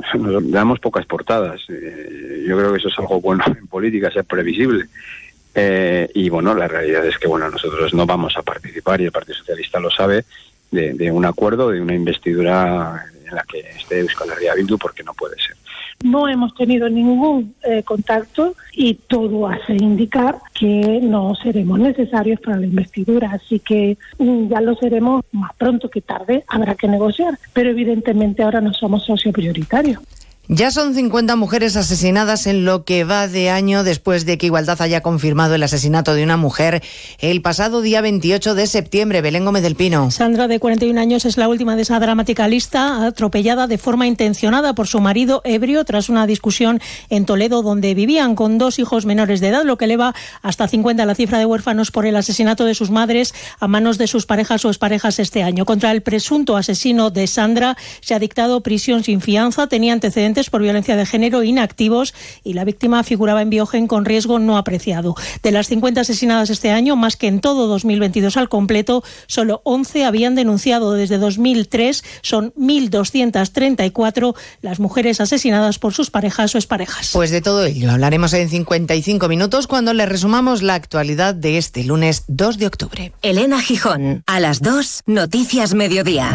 damos pocas portadas. Eh, yo creo que eso es algo bueno en política, ser previsible. Eh, y bueno, la realidad es que bueno, nosotros no vamos a participar, y el Partido Socialista lo sabe, de, un acuerdo, de una investidura en la que esté Euskal Herria Bildu, porque no puede ser. No hemos tenido ningún eh, contacto y todo hace indicar que no seremos necesarios para la investidura. Así que mm, ya lo seremos más pronto que tarde. Habrá que negociar, pero evidentemente ahora no somos socio prioritario. Ya son 50 mujeres asesinadas en lo que va de año después de que Igualdad haya confirmado el asesinato de una mujer el pasado día 28 de septiembre. Belén Gómez del Pino. Sandra, de 41 años, es la última de esa dramática lista, atropellada de forma intencionada por su marido ebrio tras una discusión en Toledo donde vivían con dos hijos menores de edad, lo que eleva hasta 50 la cifra de huérfanos por el asesinato de sus madres a manos de sus parejas o exparejas este año. Contra el presunto asesino de Sandra se ha dictado prisión sin fianza, tenía antecedentes por violencia de género inactivos y la víctima figuraba en Biogen con riesgo no apreciado. De las 50 asesinadas este año, más que en todo 2022 al completo, solo 11 habían denunciado desde 2003. Son 1.234 las mujeres asesinadas por sus parejas o exparejas. Pues de todo ello hablaremos en 55 minutos cuando le resumamos la actualidad de este lunes 2 de octubre. Elena Gijón, a las 2, Noticias Mediodía.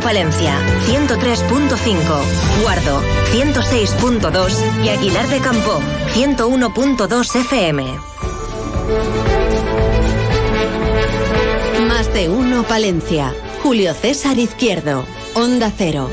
Palencia, 103.5, Guardo, 106.2 y Aguilar de Campo, 101.2 FM. Más de uno Palencia. Julio César Izquierdo, Onda Cero.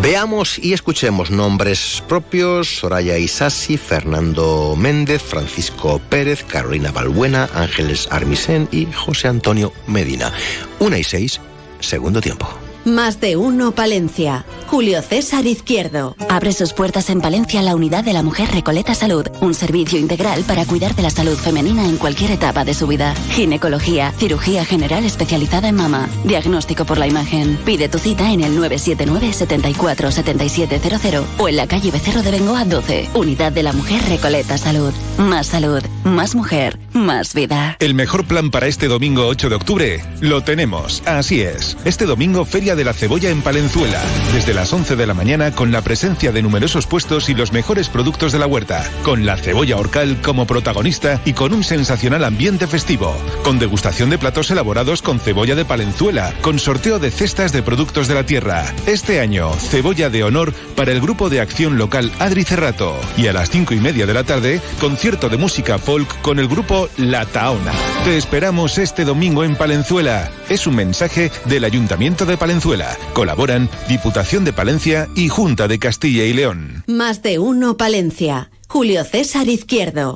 Veamos y escuchemos nombres propios: Soraya Isasi, Fernando Méndez, Francisco Pérez, Carolina Balbuena, Ángeles Armisen y José Antonio Medina. Una y seis segundo tiempo. Más de uno Palencia. Julio César Izquierdo. Abre sus puertas en Palencia la unidad de la mujer Recoleta Salud, un servicio integral para cuidar de la salud femenina en cualquier etapa de su vida. Ginecología, cirugía general especializada en mama, diagnóstico por la imagen. Pide tu cita en el 979 74 7700 o en la calle Becerro de Bengoa 12. Unidad de la mujer Recoleta Salud. Más salud, más mujer, más vida. El mejor plan para este domingo 8 de octubre lo tenemos. Así es. Este domingo Feria de la Cebolla en Palenzuela, desde las 11 de la mañana con la presencia de numerosos puestos y los mejores productos de la huerta, con la cebolla orcal como protagonista y con un sensacional ambiente festivo, con degustación de platos elaborados con cebolla de Palenzuela, con sorteo de cestas de productos de la tierra. Este año, cebolla de honor para el grupo de acción local Adri Cerrato. Y a las 5 y media de la tarde, concierto de música folk con el grupo La Taona. Te esperamos este domingo en Palenzuela. Es un mensaje del Ayuntamiento de Palenzuela Colaboran Diputación de Palencia y Junta de Castilla y León. Más de uno Palencia. Julio César Izquierdo.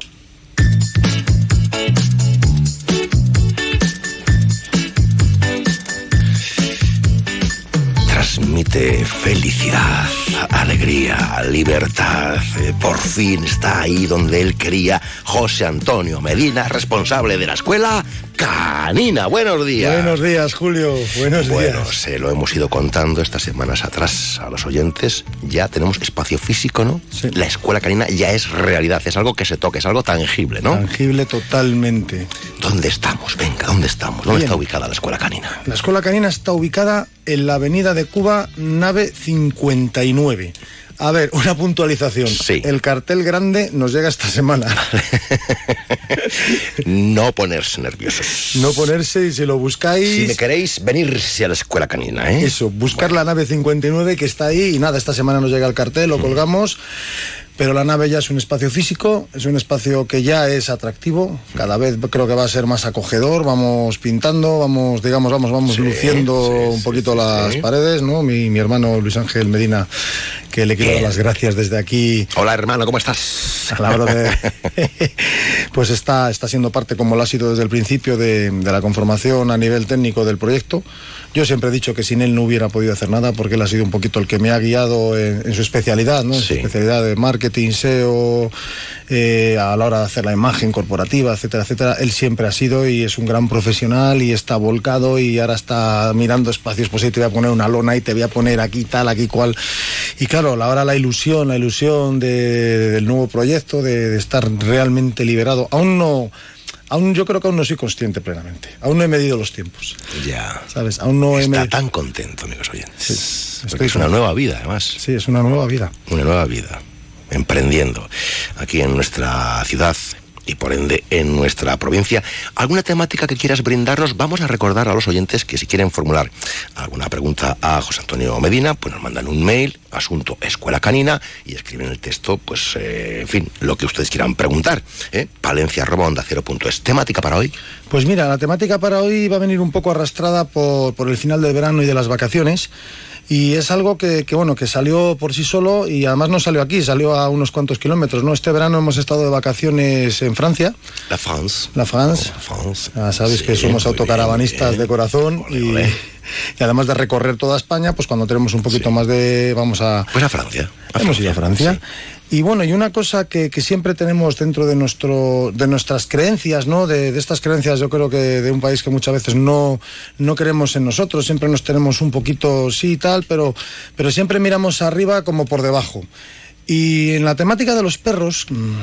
transmite felicidad, alegría, libertad. Eh, por fin está ahí donde él quería José Antonio Medina, responsable de la escuela Canina. Buenos días. Buenos días, Julio. Buenos días. Bueno, se lo hemos ido contando estas semanas atrás a los oyentes. Ya tenemos espacio físico, ¿no? Sí. La escuela canina ya es realidad, es algo que se toque, es algo tangible, ¿no? Tangible totalmente. ¿Dónde estamos? Venga, ¿dónde estamos? ¿Dónde Bien. está ubicada la escuela canina? La escuela canina está ubicada en la avenida de Cuba, nave 59. A ver, una puntualización. Sí. El cartel grande nos llega esta semana. no ponerse nerviosos. No ponerse y si lo buscáis... Si me queréis, venirse a la escuela canina, ¿eh? Eso, buscar la nave 59 que está ahí y nada, esta semana nos llega el cartel, lo colgamos. Pero la nave ya es un espacio físico, es un espacio que ya es atractivo, cada vez creo que va a ser más acogedor, vamos pintando, vamos, digamos, vamos, vamos Sí, luciendo sí, un poquito las paredes, ¿no? Mi, mi hermano Luis Ángel Medina, que le quiero dar las gracias desde aquí. Hola, hermano, ¿cómo estás? A la brother. pues está, está siendo parte, como lo ha sido desde el principio, de, de la conformación a nivel técnico del proyecto. Yo siempre he dicho que sin él no hubiera podido hacer nada, porque él ha sido un poquito el que me ha guiado en, en su especialidad, ¿no? En su especialidad de marketing, SEO, eh, a la hora de hacer la imagen corporativa, etcétera, etcétera. Él siempre ha sido y es un gran profesional y está volcado y ahora está mirando espacios, pues ahí te voy a poner una lona y te voy a poner aquí tal, aquí cual. Y claro, la- ahora la ilusión, la ilusión de- del nuevo proyecto, de, de estar realmente liberado. Aún no, aún yo creo que aún no soy consciente plenamente. Aún no he medido los tiempos. Ya. ¿Sabes? Aún no he Está medido. tan contento, amigos oyentes. Porque es una nueva vida, además. Sí, es una nueva vida. Una nueva vida. Emprendiendo. Aquí en nuestra ciudad y por ende en nuestra provincia. ¿Alguna temática que quieras brindarnos? Vamos a recordar a los oyentes que si quieren formular alguna pregunta a José Antonio Medina, pues nos mandan un mail, asunto escuela canina, y escriben el texto, pues, eh, en fin, lo que ustedes quieran preguntar. ¿eh? Palencia arroba onda cero punto es. ¿Temática para hoy? Pues mira, la temática para hoy va a venir un poco arrastrada por, por el final del verano y de las vacaciones. Y es algo que, que, bueno, que salió por sí solo y además no salió aquí, salió a unos cuantos kilómetros, ¿no? Este verano hemos estado de vacaciones en Francia. La France. La France. Ya sabes que somos autocaravanistas de corazón y, y además de recorrer toda España, pues cuando tenemos un poquito más de... Vamos a... Pues a Francia. Hemos ido a Francia. Y bueno, y una cosa que, que siempre tenemos dentro de nuestro de nuestras creencias, ¿no? De, de estas creencias, yo creo que de un país que muchas veces no, no creemos en nosotros, siempre nos tenemos un poquito sí y tal, pero, pero siempre miramos arriba como por debajo. Y en la temática de los perros, mm,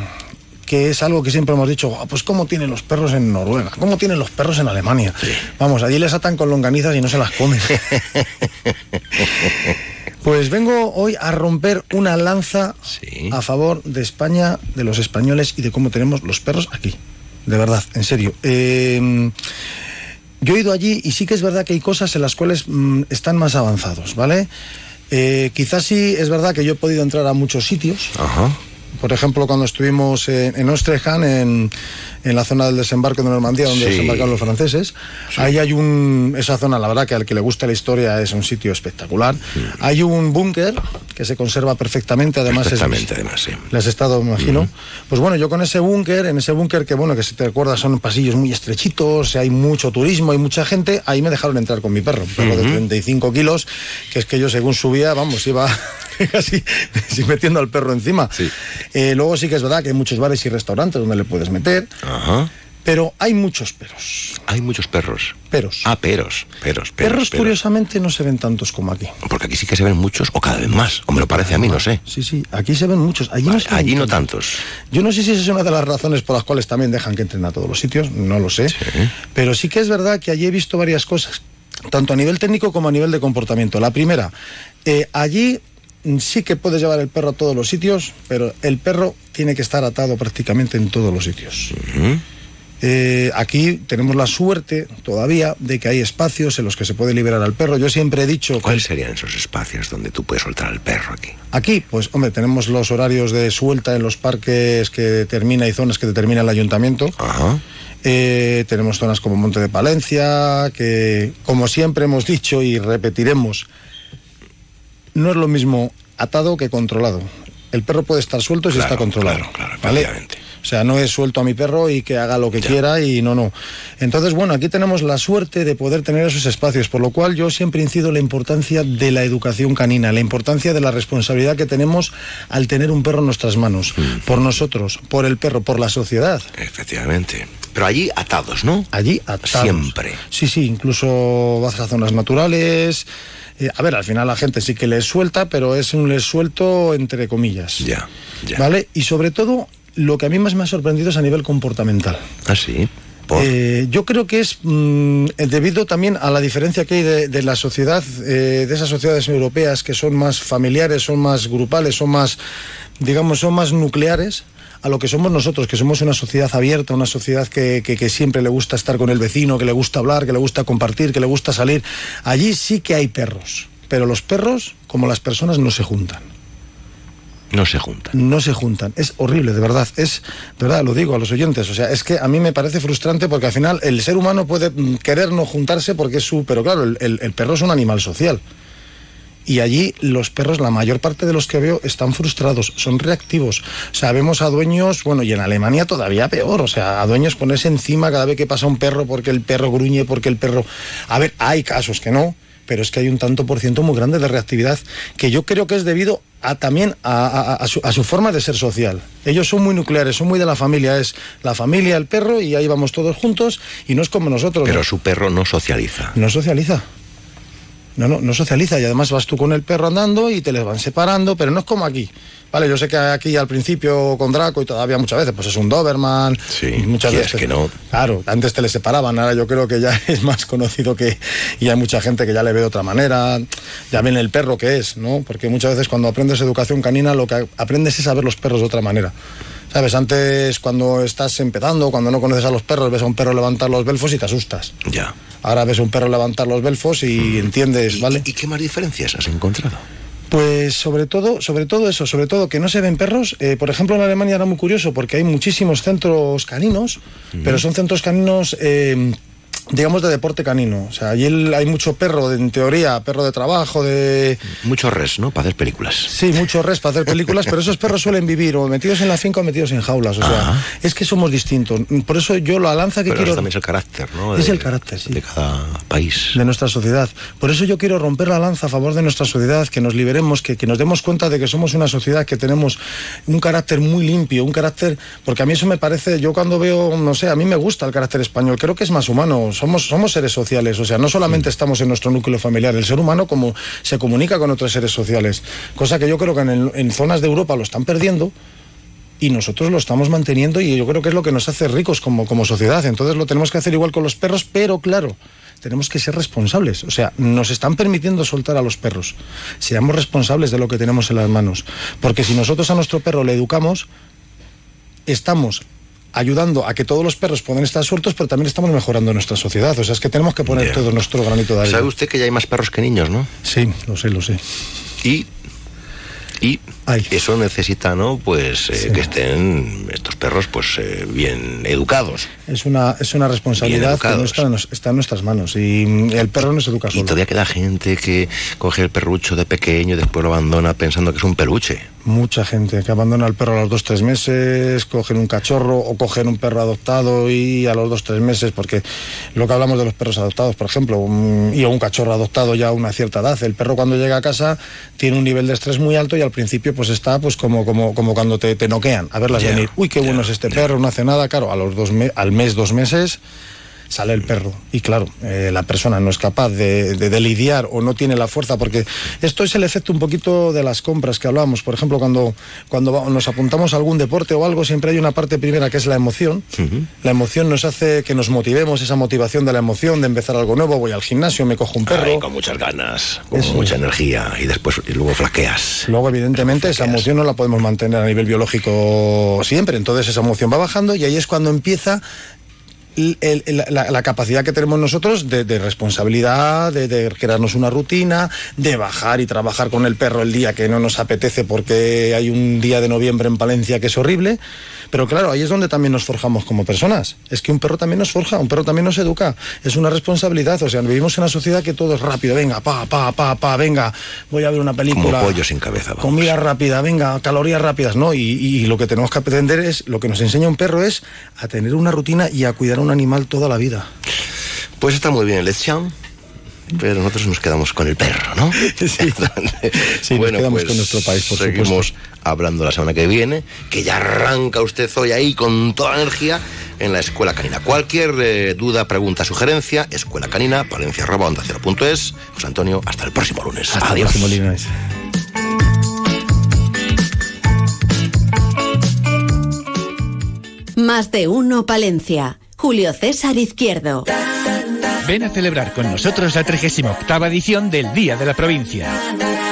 que es algo que siempre hemos dicho, "Guau, pues cómo tienen los perros en Noruega, cómo tienen los perros en Alemania. Vamos, allí les atan con longanizas y no se las comen. Pues vengo hoy a romper una lanza a favor de España, de los españoles y de cómo tenemos los perros aquí. De verdad, en serio. Eh, yo he ido allí y sí que es verdad que hay cosas en las cuales mm, están más avanzados, ¿vale? Eh, quizás sí es verdad que yo he podido entrar a muchos sitios. Por ejemplo, cuando estuvimos en, en Ostrehan, en, en la zona del desembarco de Normandía, donde Sí. desembarcaron los franceses, ahí hay un. Esa zona, la verdad, que al que le gusta la historia es un sitio espectacular. Hay un búnker que se conserva perfectamente, además Perfectamente, es. además, sí. Le has estado, me imagino. Pues bueno, yo con ese búnker, en ese búnker que, bueno, que si te acuerdas son pasillos muy estrechitos, hay mucho turismo, hay mucha gente, ahí me dejaron entrar con mi perro, un perro de 35 kilos, que es que yo según subía, vamos, iba casi, casi metiendo al perro encima. Eh, luego sí que es verdad que hay muchos bares y restaurantes donde le puedes meter, Ajá. pero hay muchos perros. Hay muchos perros. Peros. Ah, peros, peros. Perros, peros. curiosamente, no se ven tantos como aquí. Porque aquí sí que se ven muchos o cada vez más. O me lo parece a mí, no sé. Sí, sí, aquí se ven muchos. Allí, no, se ven Allí no tantos. Yo no sé si esa es una de las razones por las cuales también dejan que entren a todos los sitios, no lo sé. Pero sí que es verdad que allí he visto varias cosas, tanto a nivel técnico como a nivel de comportamiento. La primera, eh, allí sí que puedes llevar el perro a todos los sitios, pero el perro tiene que estar atado prácticamente en todos los sitios. Eh, aquí tenemos la suerte todavía de que hay espacios en los que se puede liberar al perro. Yo siempre he dicho que ¿Cuáles serían esos espacios donde tú puedes soltar al perro aquí? Aquí, pues hombre, tenemos los horarios de suelta en los parques que determina y zonas que determina el ayuntamiento. Eh, tenemos zonas como Monte de Palencia, que como siempre hemos dicho y repetiremos, no es lo mismo atado que controlado. El perro puede estar suelto si está controlado. ¿vale? O sea, no es suelto a mi perro y que haga lo que quiera y no, no. Entonces, bueno, aquí tenemos la suerte de poder tener esos espacios, por lo cual yo siempre incido en la importancia de la educación canina, la importancia de la responsabilidad que tenemos al tener un perro en nuestras manos, por nosotros, por el perro, por la sociedad. Efectivamente. Pero allí atados, ¿no? Allí atados. Siempre. Sí, sí, incluso vas a zonas naturales. Eh, a ver, al final la gente sí que les suelta, pero es un les suelto entre comillas. Ya, ya. ¿Vale? Y sobre todo, lo que a mí más me ha sorprendido es a nivel comportamental. Ah, sí. Eh, yo creo que es mm, debido también a la diferencia que hay de, la sociedad, eh, de esas sociedades europeas que son más familiares, son más grupales, son más, digamos, son más nucleares a lo que somos nosotros, que somos una sociedad abierta, una sociedad que, que, siempre le gusta estar con el vecino, que le gusta hablar, que le gusta compartir, que le gusta salir. Allí sí que hay perros, pero los perros, como las personas, no se juntan. No se juntan. No se juntan. Es horrible, de verdad. Es, de verdad, lo digo a los oyentes. O sea, es que a mí me parece frustrante porque al final el ser humano puede mm, querer no juntarse porque es su. Pero claro, el, perro es un animal social. Y allí los perros, la mayor parte de los que veo, están frustrados, son reactivos. O vemos a dueños, bueno, y en Alemania todavía peor, o sea, a dueños ponerse encima cada vez que pasa un perro porque el perro gruñe, porque el perro... A ver, hay casos que no, pero es que hay un tanto por ciento muy grande de reactividad que yo creo que es debido a, también a, su, forma de ser social. Ellos son muy nucleares, son muy de la familia, es la familia, el perro y ahí vamos todos juntos y no es como nosotros. Pero su perro no socializa. No socializa. No, no, no socializa y además vas tú con el perro andando y te les van separando, pero no es como aquí. Vale, yo sé que aquí al principio con Draco y todavía muchas veces, pues es un Doberman. Sí, muchas veces. que no. Claro, antes te le separaban, ahora yo creo que ya es más conocido que. Y hay mucha gente que ya le ve de otra manera. Ya ven el perro que es, ¿no? Porque muchas veces cuando aprendes educación canina, lo que aprendes es a ver los perros de otra manera. ¿Sabes? Antes, cuando estás empezando, cuando no conoces a los perros, ves a un perro levantar los belfos y te asustas. Ya. Ahora ves a un perro levantar los belfos y mm. entiendes, ¿vale? ¿Y qué más diferencias has encontrado? Pues sobre todo, sobre todo eso, sobre todo que no se ven perros. Eh, por ejemplo, en Alemania era muy curioso porque hay muchísimos centros caninos, pero son centros caninos eh, digamos, de deporte canino. O sea, allí hay mucho perro, en teoría, perro de trabajo, de... Mucho res, ¿no? Para hacer películas. Sí, mucho res para hacer películas, pero esos perros suelen vivir o metidos en la finca o metidos en jaulas. O sea, es que somos distintos. Por eso yo la lanza que quiero... también es el carácter, ¿no? es el carácter, sí. De cada país. De nuestra sociedad. Por eso yo quiero romper la lanza a favor de nuestra sociedad, que nos liberemos, que, que nos demos cuenta de que somos una sociedad que tenemos un carácter muy limpio, un carácter... Porque a mí eso me parece, yo cuando veo, no sé, a mí me gusta el carácter español, creo que es más humano somos, somos seres sociales, o sea, no solamente estamos en nuestro núcleo familiar, el ser humano como se comunica con otros seres sociales, cosa que yo creo que en, zonas de Europa lo están perdiendo y nosotros lo estamos manteniendo y yo creo que es lo que nos hace ricos como, como sociedad. Entonces lo tenemos que hacer igual con los perros, pero claro, tenemos que ser responsables. O sea, nos están permitiendo soltar a los perros. Seamos responsables de lo que tenemos en las manos. Porque si nosotros a nuestro perro le educamos, estamos ayudando a que todos los perros puedan estar sueltos, pero también estamos mejorando nuestra sociedad. O sea, es que tenemos que poner todo nuestro granito de arena. ¿Sabe usted que ya hay más perros que niños, no? Sí, lo sé, lo sé. Y y eso necesita, ¿no? Pues eh, que estén estos perros, pues eh, bien educados. Es una es una responsabilidad que no está, en, nuestras manos y mm, el perro no se educa solo. Y todavía queda gente que coge el perrucho de pequeño y después lo abandona pensando que es un peluche. Mucha gente que abandona el perro a los dos tres meses, cogen un cachorro o cogen un perro adoptado y a los dos tres meses, porque lo que hablamos de los perros adoptados, por ejemplo, y a un cachorro adoptado ya a una cierta edad, el perro cuando llega a casa tiene un nivel de estrés muy alto y al principio pues está pues como, como, como cuando te, te noquean, a verlas venir. Uy, qué bueno es este perro, no hace nada, claro, a los dos al mes, dos meses sale el perro. Y claro, eh, la persona no es capaz de, de, lidiar o no tiene la fuerza, porque esto es el efecto un poquito de las compras que hablábamos. Por ejemplo, cuando, cuando nos apuntamos a algún deporte o algo, siempre hay una parte primera que es la emoción. La emoción nos hace que nos motivemos, esa motivación de la emoción, de empezar algo nuevo. Voy al gimnasio, me cojo un perro. con muchas ganas, con mucha energía y después y luego flaqueas. Luego, evidentemente, esa emoción no la podemos mantener a nivel biológico siempre. Entonces, esa emoción va bajando y ahí es cuando empieza la, capacidad que tenemos nosotros de, responsabilidad, de, crearnos una rutina, de bajar y trabajar con el perro el día que no nos apetece porque hay un día de noviembre en Palencia que es horrible. Pero claro, ahí es donde también nos forjamos como personas. Es que un perro también nos forja, un perro también nos educa. Es una responsabilidad. O sea, vivimos en una sociedad que todo es rápido. Venga, pa, pa, pa, pa, venga, voy a ver una película. Como pollo sin cabeza. Comida rápida, venga, calorías rápidas, ¿no? Y, lo que tenemos que aprender es, lo que nos enseña un perro es a tener una rutina y a cuidar a un animal toda la vida. Pues está muy bien, lección pero nosotros nos quedamos con el perro, ¿no? Sí, bueno, nos quedamos pues con nuestro país, por seguimos hablando la semana que viene, que ya arranca usted hoy ahí con toda la energía en la Escuela Canina. Cualquier eh, duda, pregunta, sugerencia, Escuela Canina, Palencia, onda José Antonio, hasta el próximo lunes. Hasta Adiós. el próximo lunes. Más de uno, Palencia. Julio César Izquierdo. Ven a celebrar con nosotros la 38 edición del Día de la Provincia.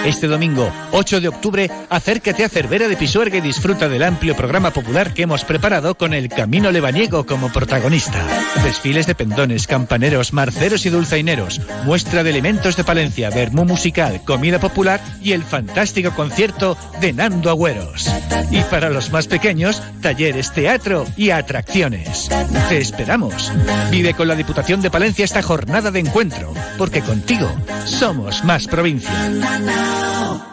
Este domingo, 8 de octubre, acércate a Cervera de Pisuerga y disfruta del amplio programa popular que hemos preparado con el Camino Lebaniego como protagonista. Desfiles de pendones, campaneros, marceros y dulzaineros, muestra de elementos de Palencia, vermú musical, comida popular y el fantástico concierto de Nando Agüeros. Y para los más pequeños, talleres, teatro y atracciones. Te esperamos. Vive con la Diputación de Palencia esta jornada de encuentro, porque contigo somos más provincia. now.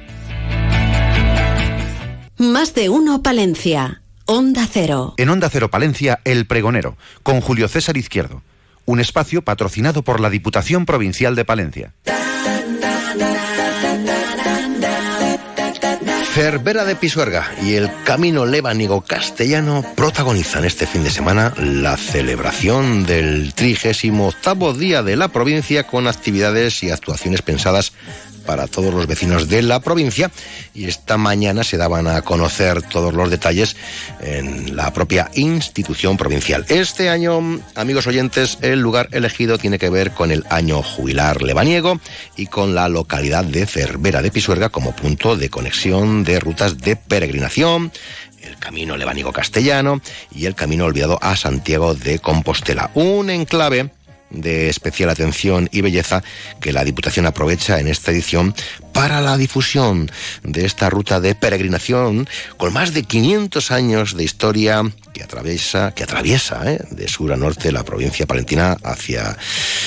Más de uno Palencia. Onda Cero. En Onda Cero Palencia, El Pregonero, con Julio César Izquierdo. Un espacio patrocinado por la Diputación Provincial de Palencia. Cervera de Pisuerga y el Camino Lebanigo Castellano protagonizan este fin de semana la celebración del 38 día de la provincia con actividades y actuaciones pensadas para todos los vecinos de la provincia y esta mañana se daban a conocer todos los detalles en la propia institución provincial. Este año, amigos oyentes, el lugar elegido tiene que ver con el año jubilar lebaniego y con la localidad de Cervera de Pisuerga como punto de conexión de rutas de peregrinación, el camino lebanigo castellano y el camino olvidado a Santiago de Compostela. Un enclave de especial atención y belleza que la Diputación aprovecha en esta edición para la difusión de esta ruta de peregrinación con más de 500 años de historia que atraviesa, que atraviesa ¿eh? de sur a norte la provincia palentina hacia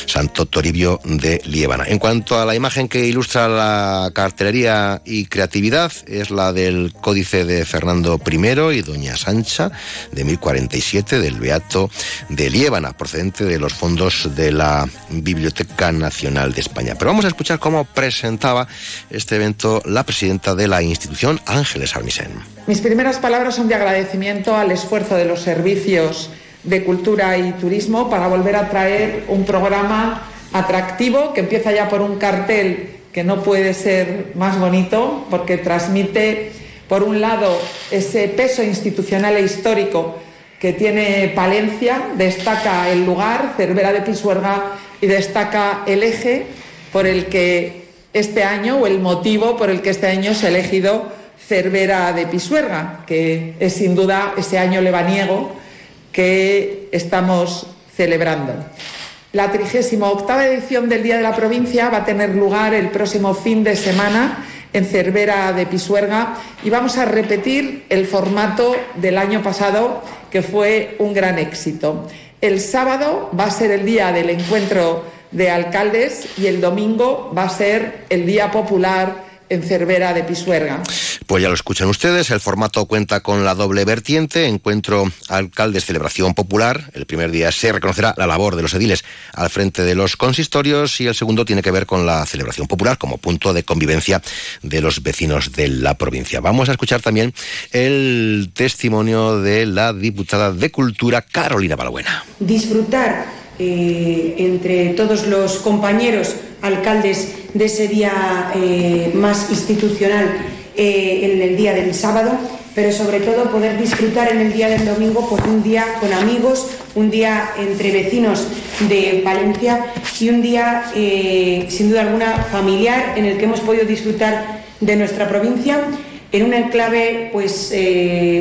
Santo Toribio de Liébana. En cuanto a la imagen que ilustra la cartelería y creatividad, es la del Códice de Fernando I y Doña Sancha de 1047 del Beato de Liébana, procedente de los fondos de la Biblioteca Nacional de España. Pero vamos a escuchar cómo presentaba este evento la presidenta de la institución, Ángeles Armisen. Mis primeras palabras son de agradecimiento al esfuerzo de los servicios de cultura y turismo para volver a traer un programa atractivo que empieza ya por un cartel que no puede ser más bonito porque transmite, por un lado, ese peso institucional e histórico que tiene Palencia, destaca el lugar, Cervera de Pisuerga, y destaca el eje por el que este año, o el motivo por el que este año se ha elegido Cervera de Pisuerga, que es sin duda ese año lebaniego que estamos celebrando. La 38 edición del Día de la Provincia va a tener lugar el próximo fin de semana en Cervera de Pisuerga y vamos a repetir el formato del año pasado que fue un gran éxito. El sábado va a ser el día del encuentro de alcaldes y el domingo va a ser el día popular en Cervera de Pisuerga. Pues ya lo escuchan ustedes, el formato cuenta con la doble vertiente, encuentro alcaldes, celebración popular. El primer día se reconocerá la labor de los ediles al frente de los consistorios y el segundo tiene que ver con la celebración popular como punto de convivencia de los vecinos de la provincia. Vamos a escuchar también el testimonio de la diputada de Cultura, Carolina Balbuena. Disfrutar eh, entre todos los compañeros alcaldes de ese día eh, más institucional eh, en el día del sábado, pero sobre todo poder disfrutar en el día del domingo por un día con amigos, un día entre vecinos de Valencia y un día, sin duda alguna, familiar en el que hemos podido disfrutar de nuestra provincia en un enclave pues,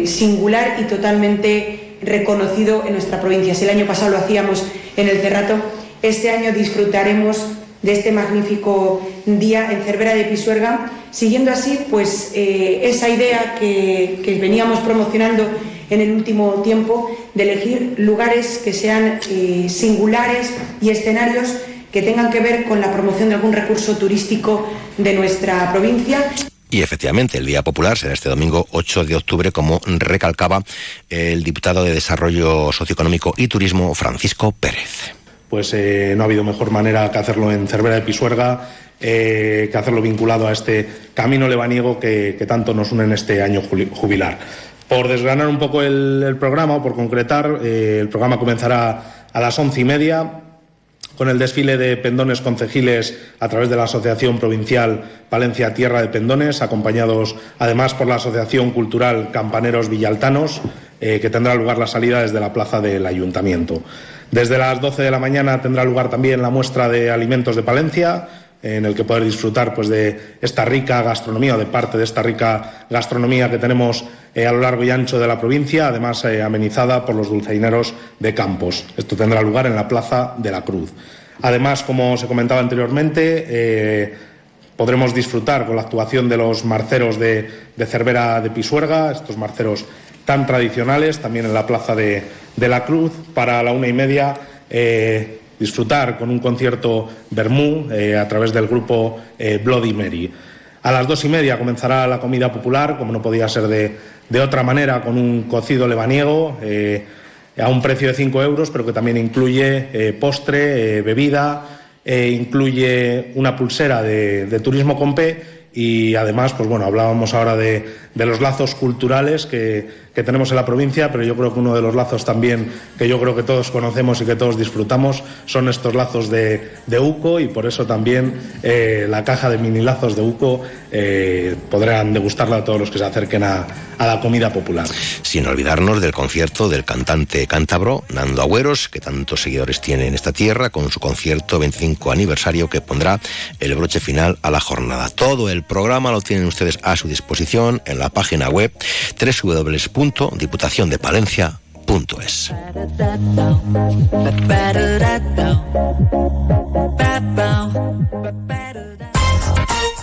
singular y totalmente reconocido en nuestra provincia. Si el año pasado lo hacíamos en el Cerrato, este año disfrutaremos de este magnífico día en Cervera de Pisuerga, siguiendo así pues eh, esa idea que, veníamos promocionando en el último tiempo de elegir lugares que sean eh, singulares y escenarios que tengan que ver con la promoción de algún recurso turístico de nuestra provincia. Y efectivamente, el Día Popular será este domingo 8 de octubre, como recalcaba el diputado de Desarrollo Socioeconómico y Turismo, Francisco Pérez. Pues eh, no ha habido mejor manera que hacerlo en Cervera de Pisuerga, eh, que hacerlo vinculado a este camino lebaniego que, tanto nos une en este año jubilar. Por desgranar un poco el, programa, o por concretar, eh, el programa comenzará a las once y media con el desfile de pendones concejiles a través de la Asociación Provincial Palencia Tierra de Pendones, acompañados además por la Asociación Cultural Campaneros Villaltanos, que tendrá lugar la salida desde la plaza del Ayuntamiento. Desde las 12 de la mañana tendrá lugar también la muestra de alimentos de Palencia, en el que poder disfrutar pues, de esta rica gastronomía o de parte de esta rica gastronomía que tenemos eh, a lo largo y ancho de la provincia, además eh, amenizada por los dulceineros de Campos. Esto tendrá lugar en la Plaza de la Cruz. Además, como se comentaba anteriormente, eh, podremos disfrutar con la actuación de los marceros de, Cervera de Pisuerga, estos marceros tan tradicionales, también en la Plaza de, la Cruz, para la una y media disfrutar con un concierto Bermú eh, a través del grupo eh, Bloody Mary. A las dos y media comenzará la comida popular, como no podía ser de, otra manera, con un cocido lebaniego eh, a un precio de 5 euros, pero que también incluye postre, bebida, incluye una pulsera de, de turismo con P y además, pues bueno, hablábamos ahora de, de los lazos culturales que, que, tenemos en la provincia, pero yo creo que uno de los lazos también que yo creo que todos conocemos y que todos disfrutamos son estos lazos de, de UCO y por eso también eh, la caja de mini lazos de UCO eh, podrán degustarla a todos los que se acerquen a, a, la comida popular. Sin olvidarnos del concierto del cantante cántabro Nando Agüeros, que tantos seguidores tiene en esta tierra, con su concierto 25 aniversario que pondrá el broche final a la jornada. Todo el programa lo tienen ustedes a su disposición en la página web www.diputaciondepalencia.es.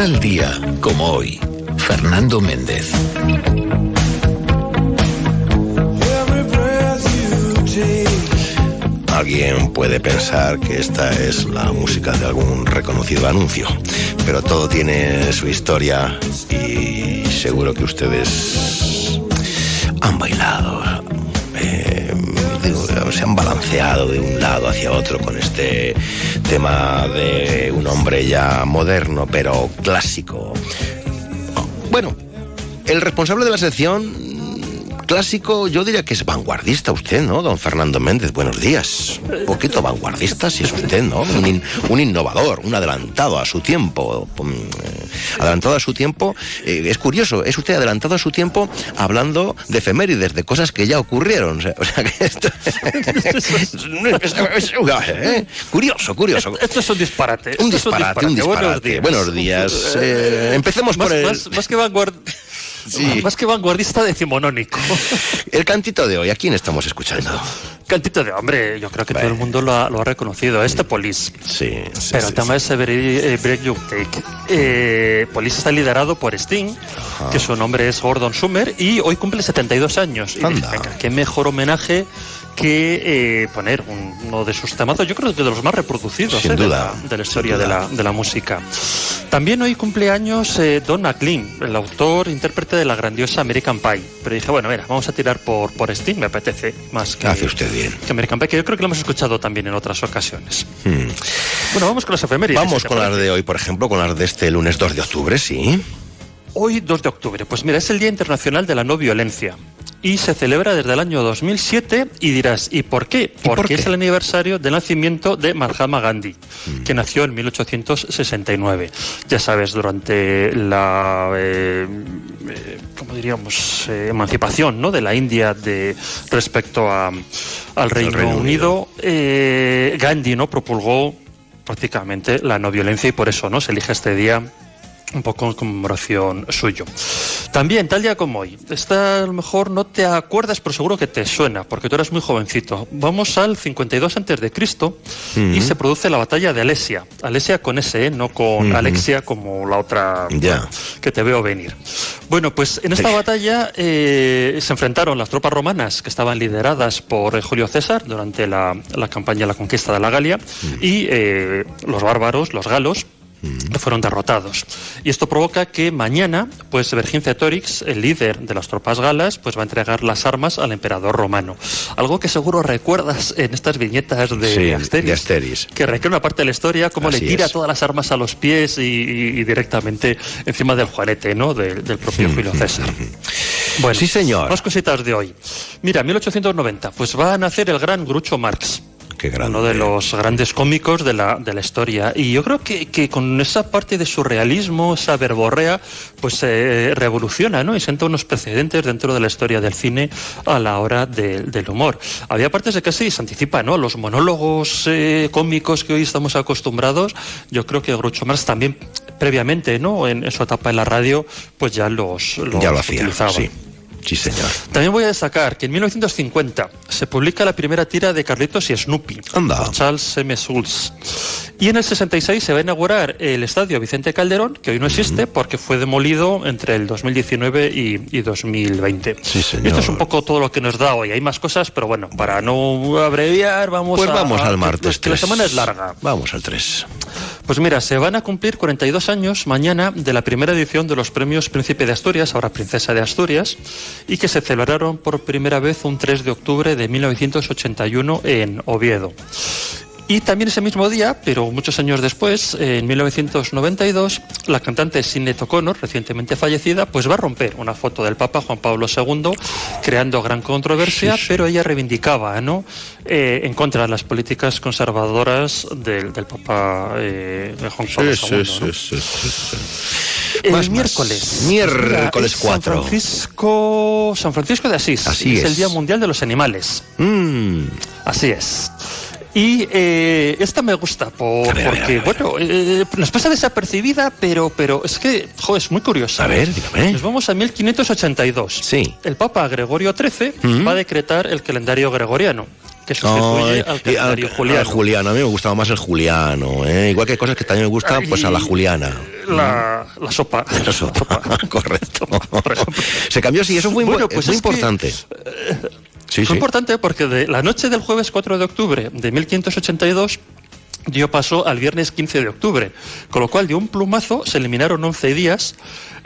Tal día como hoy, Fernando Méndez. Alguien puede pensar que esta es la música de algún reconocido anuncio, pero todo tiene su historia y seguro que ustedes han bailado, se han balanceado de un lado hacia otro con este tema de un hombre ya moderno pero clásico. Bueno, el responsable de la sección clásico, yo diría que es vanguardista usted, ¿no, don Fernando Méndez? Buenos días. Un poquito vanguardista, si es usted, ¿no? Un, innovador, un adelantado a su tiempo. Mm, eh, adelantado a su tiempo. Eh, es curioso, es usted adelantado a su tiempo hablando de efemérides, de cosas que ya ocurrieron. O sea, que esto... ¿eh? Curioso, curioso. Esto, es un disparate. Un disparate, un disparate. Buenos días. empecemos por el... más que vanguardista más que vanguardista, decimonónico. El cantito de hoy, ¿a quién estamos escuchando? Cantito de hombre, yo creo que todo el mundo lo ha, reconocido. Este Police. Sí. Pero el tema es Every Break You Take. Eh, Police está liderado por Sting, que su nombre es Gordon Summer, y hoy cumple 72 años. Y venga, qué mejor homenaje que eh, poner uno de sus temazos, yo creo que de los más reproducidos eh, de, la, historia de la, de la, música. También hoy cumpleaños eh, Don McLean, el autor, intérprete de la grandiosa American Pie. Pero dije, bueno, mira, vamos a tirar por, por Steam, me apetece más que, Hace usted bien. que American Pie, que yo creo que lo hemos escuchado también en otras ocasiones. Hmm. Bueno, vamos con las efemérides. Vamos con las de hoy, por ejemplo, con las de este lunes 2 de octubre, sí. Hoy, 2 de octubre, pues mira, es el Día Internacional de la No Violencia y se celebra desde el año 2007 y dirás, ¿y por qué? Porque es el aniversario del nacimiento de Mahatma Gandhi, mm. que nació en 1869. Ya sabes, durante la, eh, eh diríamos?, eh, emancipación ¿no? de la India de, respecto a, al Reino, Unido, eh, Gandhi no propulgó prácticamente la no violencia y por eso no se elige este día un poco en conmemoración suyo. También, tal día como hoy, esta a lo mejor no te acuerdas, pero seguro que te suena, porque tú eras muy jovencito. Vamos al 52 antes de Cristo y se produce la batalla de Alesia. Alesia con S, ¿eh? no con Alexia como la otra que te veo venir. Bueno, pues en esta batalla eh, se enfrentaron las tropas romanas que estaban lideradas por eh, Julio César durante la, la campaña de la conquista de la Galia y los bárbaros, los galos, fueron derrotados. Y esto provoca que mañana, pues Vercingetorix, el líder de las tropas galas, pues va a entregar las armas al emperador romano. Algo que seguro recuerdas en estas viñetas de, Asteris, que requiere una parte de la historia, cómo le tira todas las armas a los pies y, directamente encima del juanete, ¿no? del propio Julio César. Bueno, sí, señor. Más cositas de hoy. Mira, 1890, pues va a nacer el gran Grucho Marx uno de los grandes cómicos de la, de la historia. Y yo creo que, que con esa parte de surrealismo, esa verborrea, pues se revoluciona, ¿no? Y sienta unos precedentes dentro de la historia del cine a la hora del humor. Había partes de que sí se anticipa, ¿no? Los monólogos eh, cómicos que hoy estamos acostumbrados, yo creo que Groucho Marx también previamente, ¿no? En, su etapa en la radio, pues ya los, los ya lo hacía, sí. Sí, señor. También voy a destacar que en 1950 se publica la primera tira de Carlitos y Snoopy Anda. Charles M. Schulz. Y en el 66 se va a inaugurar el estadio Vicente Calderón, que hoy no existe porque fue demolido entre el 2019 y, 2020. Sí, señor. esto es un poco todo lo que nos da hoy. Hay más cosas, pero bueno, para no abreviar, vamos pues vamos al martes. Que, la semana es larga. Vamos al 3. Pues mira, se van a cumplir 42 años mañana de la primera edición de los premios Príncipe de Asturias, ahora Princesa de Asturias, y que se celebraron por primera vez un 3 de octubre de 1981 en Oviedo. Y también ese mismo día, pero muchos años después, en 1992, la cantante Sinead O'Connor, recientemente fallecida, pues va a romper una foto del Papa Juan Pablo II, creando gran controversia, pero ella reivindicaba, ¿no? Eh, en contra de las políticas conservadoras del, Papa eh, Juan Pablo II. El miércoles. Miércoles 4. San Francisco, San Francisco de Asís. Así es. el Día Mundial de los Animales. Mm. Así es. Y eh, esta me gusta porque, bueno, eh, nos pasa desapercibida, pero, pero es que, jo, es muy curiosa. A ver, dígame. Nos vamos a 1582. Sí. El Papa Gregorio XIII mm. va a decretar el calendario gregoriano que sustituye al calendario juliano. juliano. A mí me gustaba más el juliano. ¿eh? Igual que hay cosas que también me gustan, pues a la juliana. La, la sopa. La sopa, correcto. Se cambió, sí, eso es muy, bueno, pues muy importante. Eh, Sí, Fue importante porque de la noche del jueves 4 de octubre de 1582 dio paso al viernes 15 de octubre, con lo cual de un plumazo se eliminaron 11 días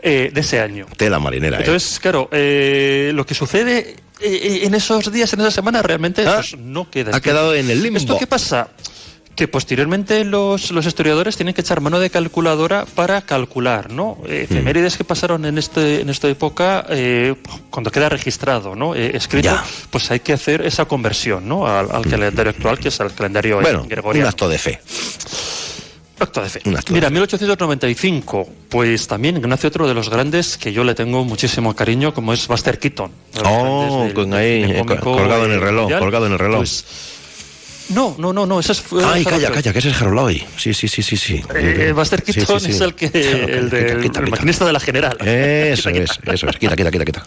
eh, de ese año. Tela marinera. ¿eh? Entonces, claro, eh, lo que sucede en esos días, en esa semana, realmente ah, pues, no queda. Ha quedado en el limbo. ¿Esto qué pasa? que posteriormente los, los, historiadores tienen que echar mano de calculadora para calcular, ¿no? Eh, efemérides que pasaron en este en esta época, eh, cuando queda registrado, ¿no? Eh, escrito, pues hay que hacer esa conversión, ¿no? Al, calendario actual, que es el calendario bueno, gregoriano. Un acto de fe. Acto de fe. Mira, 1895, pues también nace otro de los grandes que yo le tengo muchísimo cariño, como es Buster Keaton. Oh, con ahí, colgado en el reloj, colgado en el reloj. Pues, no, no, no, no, ese es. Ay, calla, calla, que ese es Haroloi. Sí, sí, sí, sí. sí. Eh, Buster Keaton sí, sí, sí. es el que. el del maquinista de la general. Eso es, eso es. Quita, quita, quita, quita.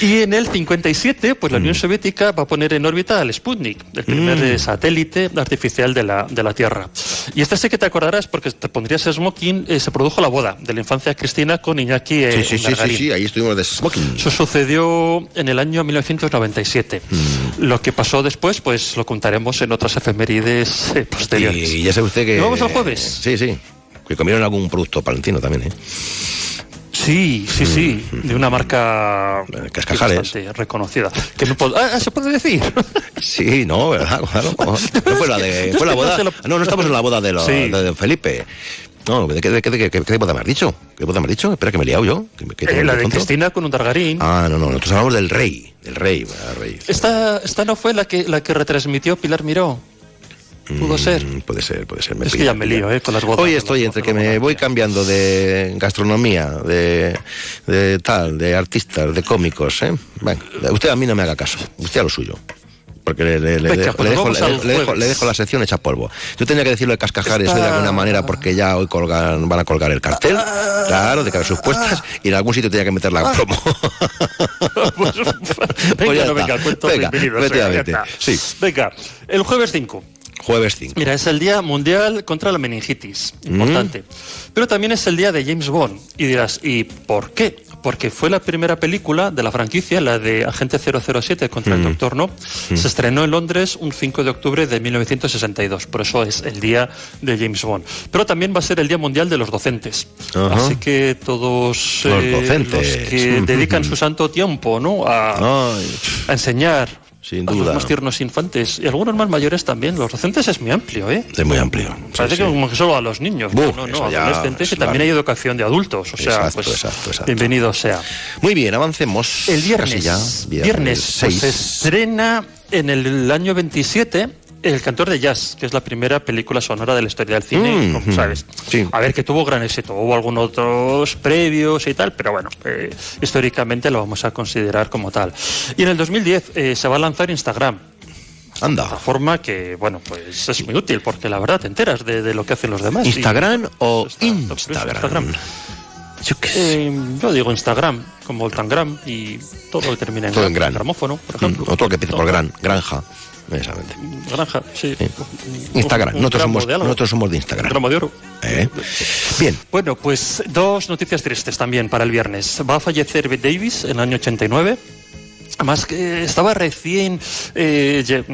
Y en el 57, pues la Unión mm. Soviética va a poner en órbita al Sputnik, el primer mm. satélite artificial de la, de la Tierra. Y este sé que te acordarás porque te pondrías smoking, eh, se produjo la boda de la infancia cristina con Iñaki eh, sí, sí, sí, sí, sí, ahí estuvimos de smoking. Eso sucedió en el año 1997. Mm. Lo que pasó después, pues lo contaremos en otras efemérides eh, posteriores. Y ya sabe usted que... ¿No vamos al jueves? Sí, sí. Que comieron algún producto palentino también, ¿eh? Sí, sí, sí, mm. de una marca Cascajares. reconocida. Que no ah, ah, ¿Se puede decir? Sí, no, ¿verdad? Claro. No, fue la, de, fue la boda. No, no estamos en la boda de, lo, de Felipe. No, ¿de qué, de, de, qué boda me has dicho? ¿Qué boda me has dicho? Espera que me he liado yo. eh, la de Cristina con un Targarín. Ah, no, no, nosotros hablamos del rey. Del rey, el rey. Esta, esta no fue la que, la que retransmitió Pilar Miró. ¿Pudo ser? Mm, puede ser, puede ser. es que ya me lío, ¿eh? Con las bodas. Hoy estoy entre que me voy cambiando de gastronomía, de, de tal, de artistas, de cómicos, ¿eh? Bueno, usted a mí no me haga caso. Usted a lo suyo. Porque le, le- le Venga, dejo, le dejo- le le la sección hecha polvo. Yo tenía que decirlo de cascajares hoy de Está- alguna manera porque ya hoy colgan, van a colgar el cartel, claro, de cara a sus puestas, y en algún sitio tenía que meter la promo. Pues venga, ya no, está. venga, cuento Venga, bienvenido, sea, efectivamente. ya está. Sí. Venga, el jueves 5. Jueves 5. Mira, es el Día Mundial contra la Meningitis. Mm. Importante. Pero también es el día de James Bond. Y dirás, ¿y por qué? Porque fue la primera película de la franquicia, la de Agente 007 contra el Mm. Doctor No. Mm. Se estrenó en Londres un 5 de octubre de 1962. Por eso es el día de James Bond. Pero también va a ser el Día Mundial de los Docentes. Así que todos Los eh, los que dedican su santo tiempo ¿no? a, a enseñar Sin duda. los más tiernos infantes y algunos más mayores también. Los docentes es muy amplio, ¿eh? Es muy amplio. Parece Sí, que sí. como que solo a los niños. Buf, no, no, adolescentes, es que también hay educación de adultos. O sea, Exacto, pues, exacto, exacto. bienvenido sea. Muy bien, avancemos. El viernes, ya. viernes, pues, seis. se estrena en el año 27 El cantor de jazz, que es la primera película sonora de la historia del cine, Mm, como mm, sabes. sí. A ver, que tuvo gran éxito. Hubo algunos otros previos y tal, pero bueno, eh, históricamente lo vamos a considerar como tal. Y en el 2010 eh, se va a lanzar Instagram. Anda. Plataforma que, bueno, pues es muy útil porque la verdad te enteras de, de lo que hacen los demás. y- ¿Instagram o Instagram. Instagram? Eh, yo digo Instagram, como el Tangram, y todo lo que termina en, Todo en gran. gramófono, por Mm, ejemplo. Otro que empieza por gran, granja. Precisamente. Granja, sí. Instagram. Nosotros somos, de nosotros somos de Instagram. Gramo de oro. Eh. Bien. Bueno, pues dos noticias tristes también para el viernes. Va a fallecer Davis en el año 89. Además que estaba recién, eh,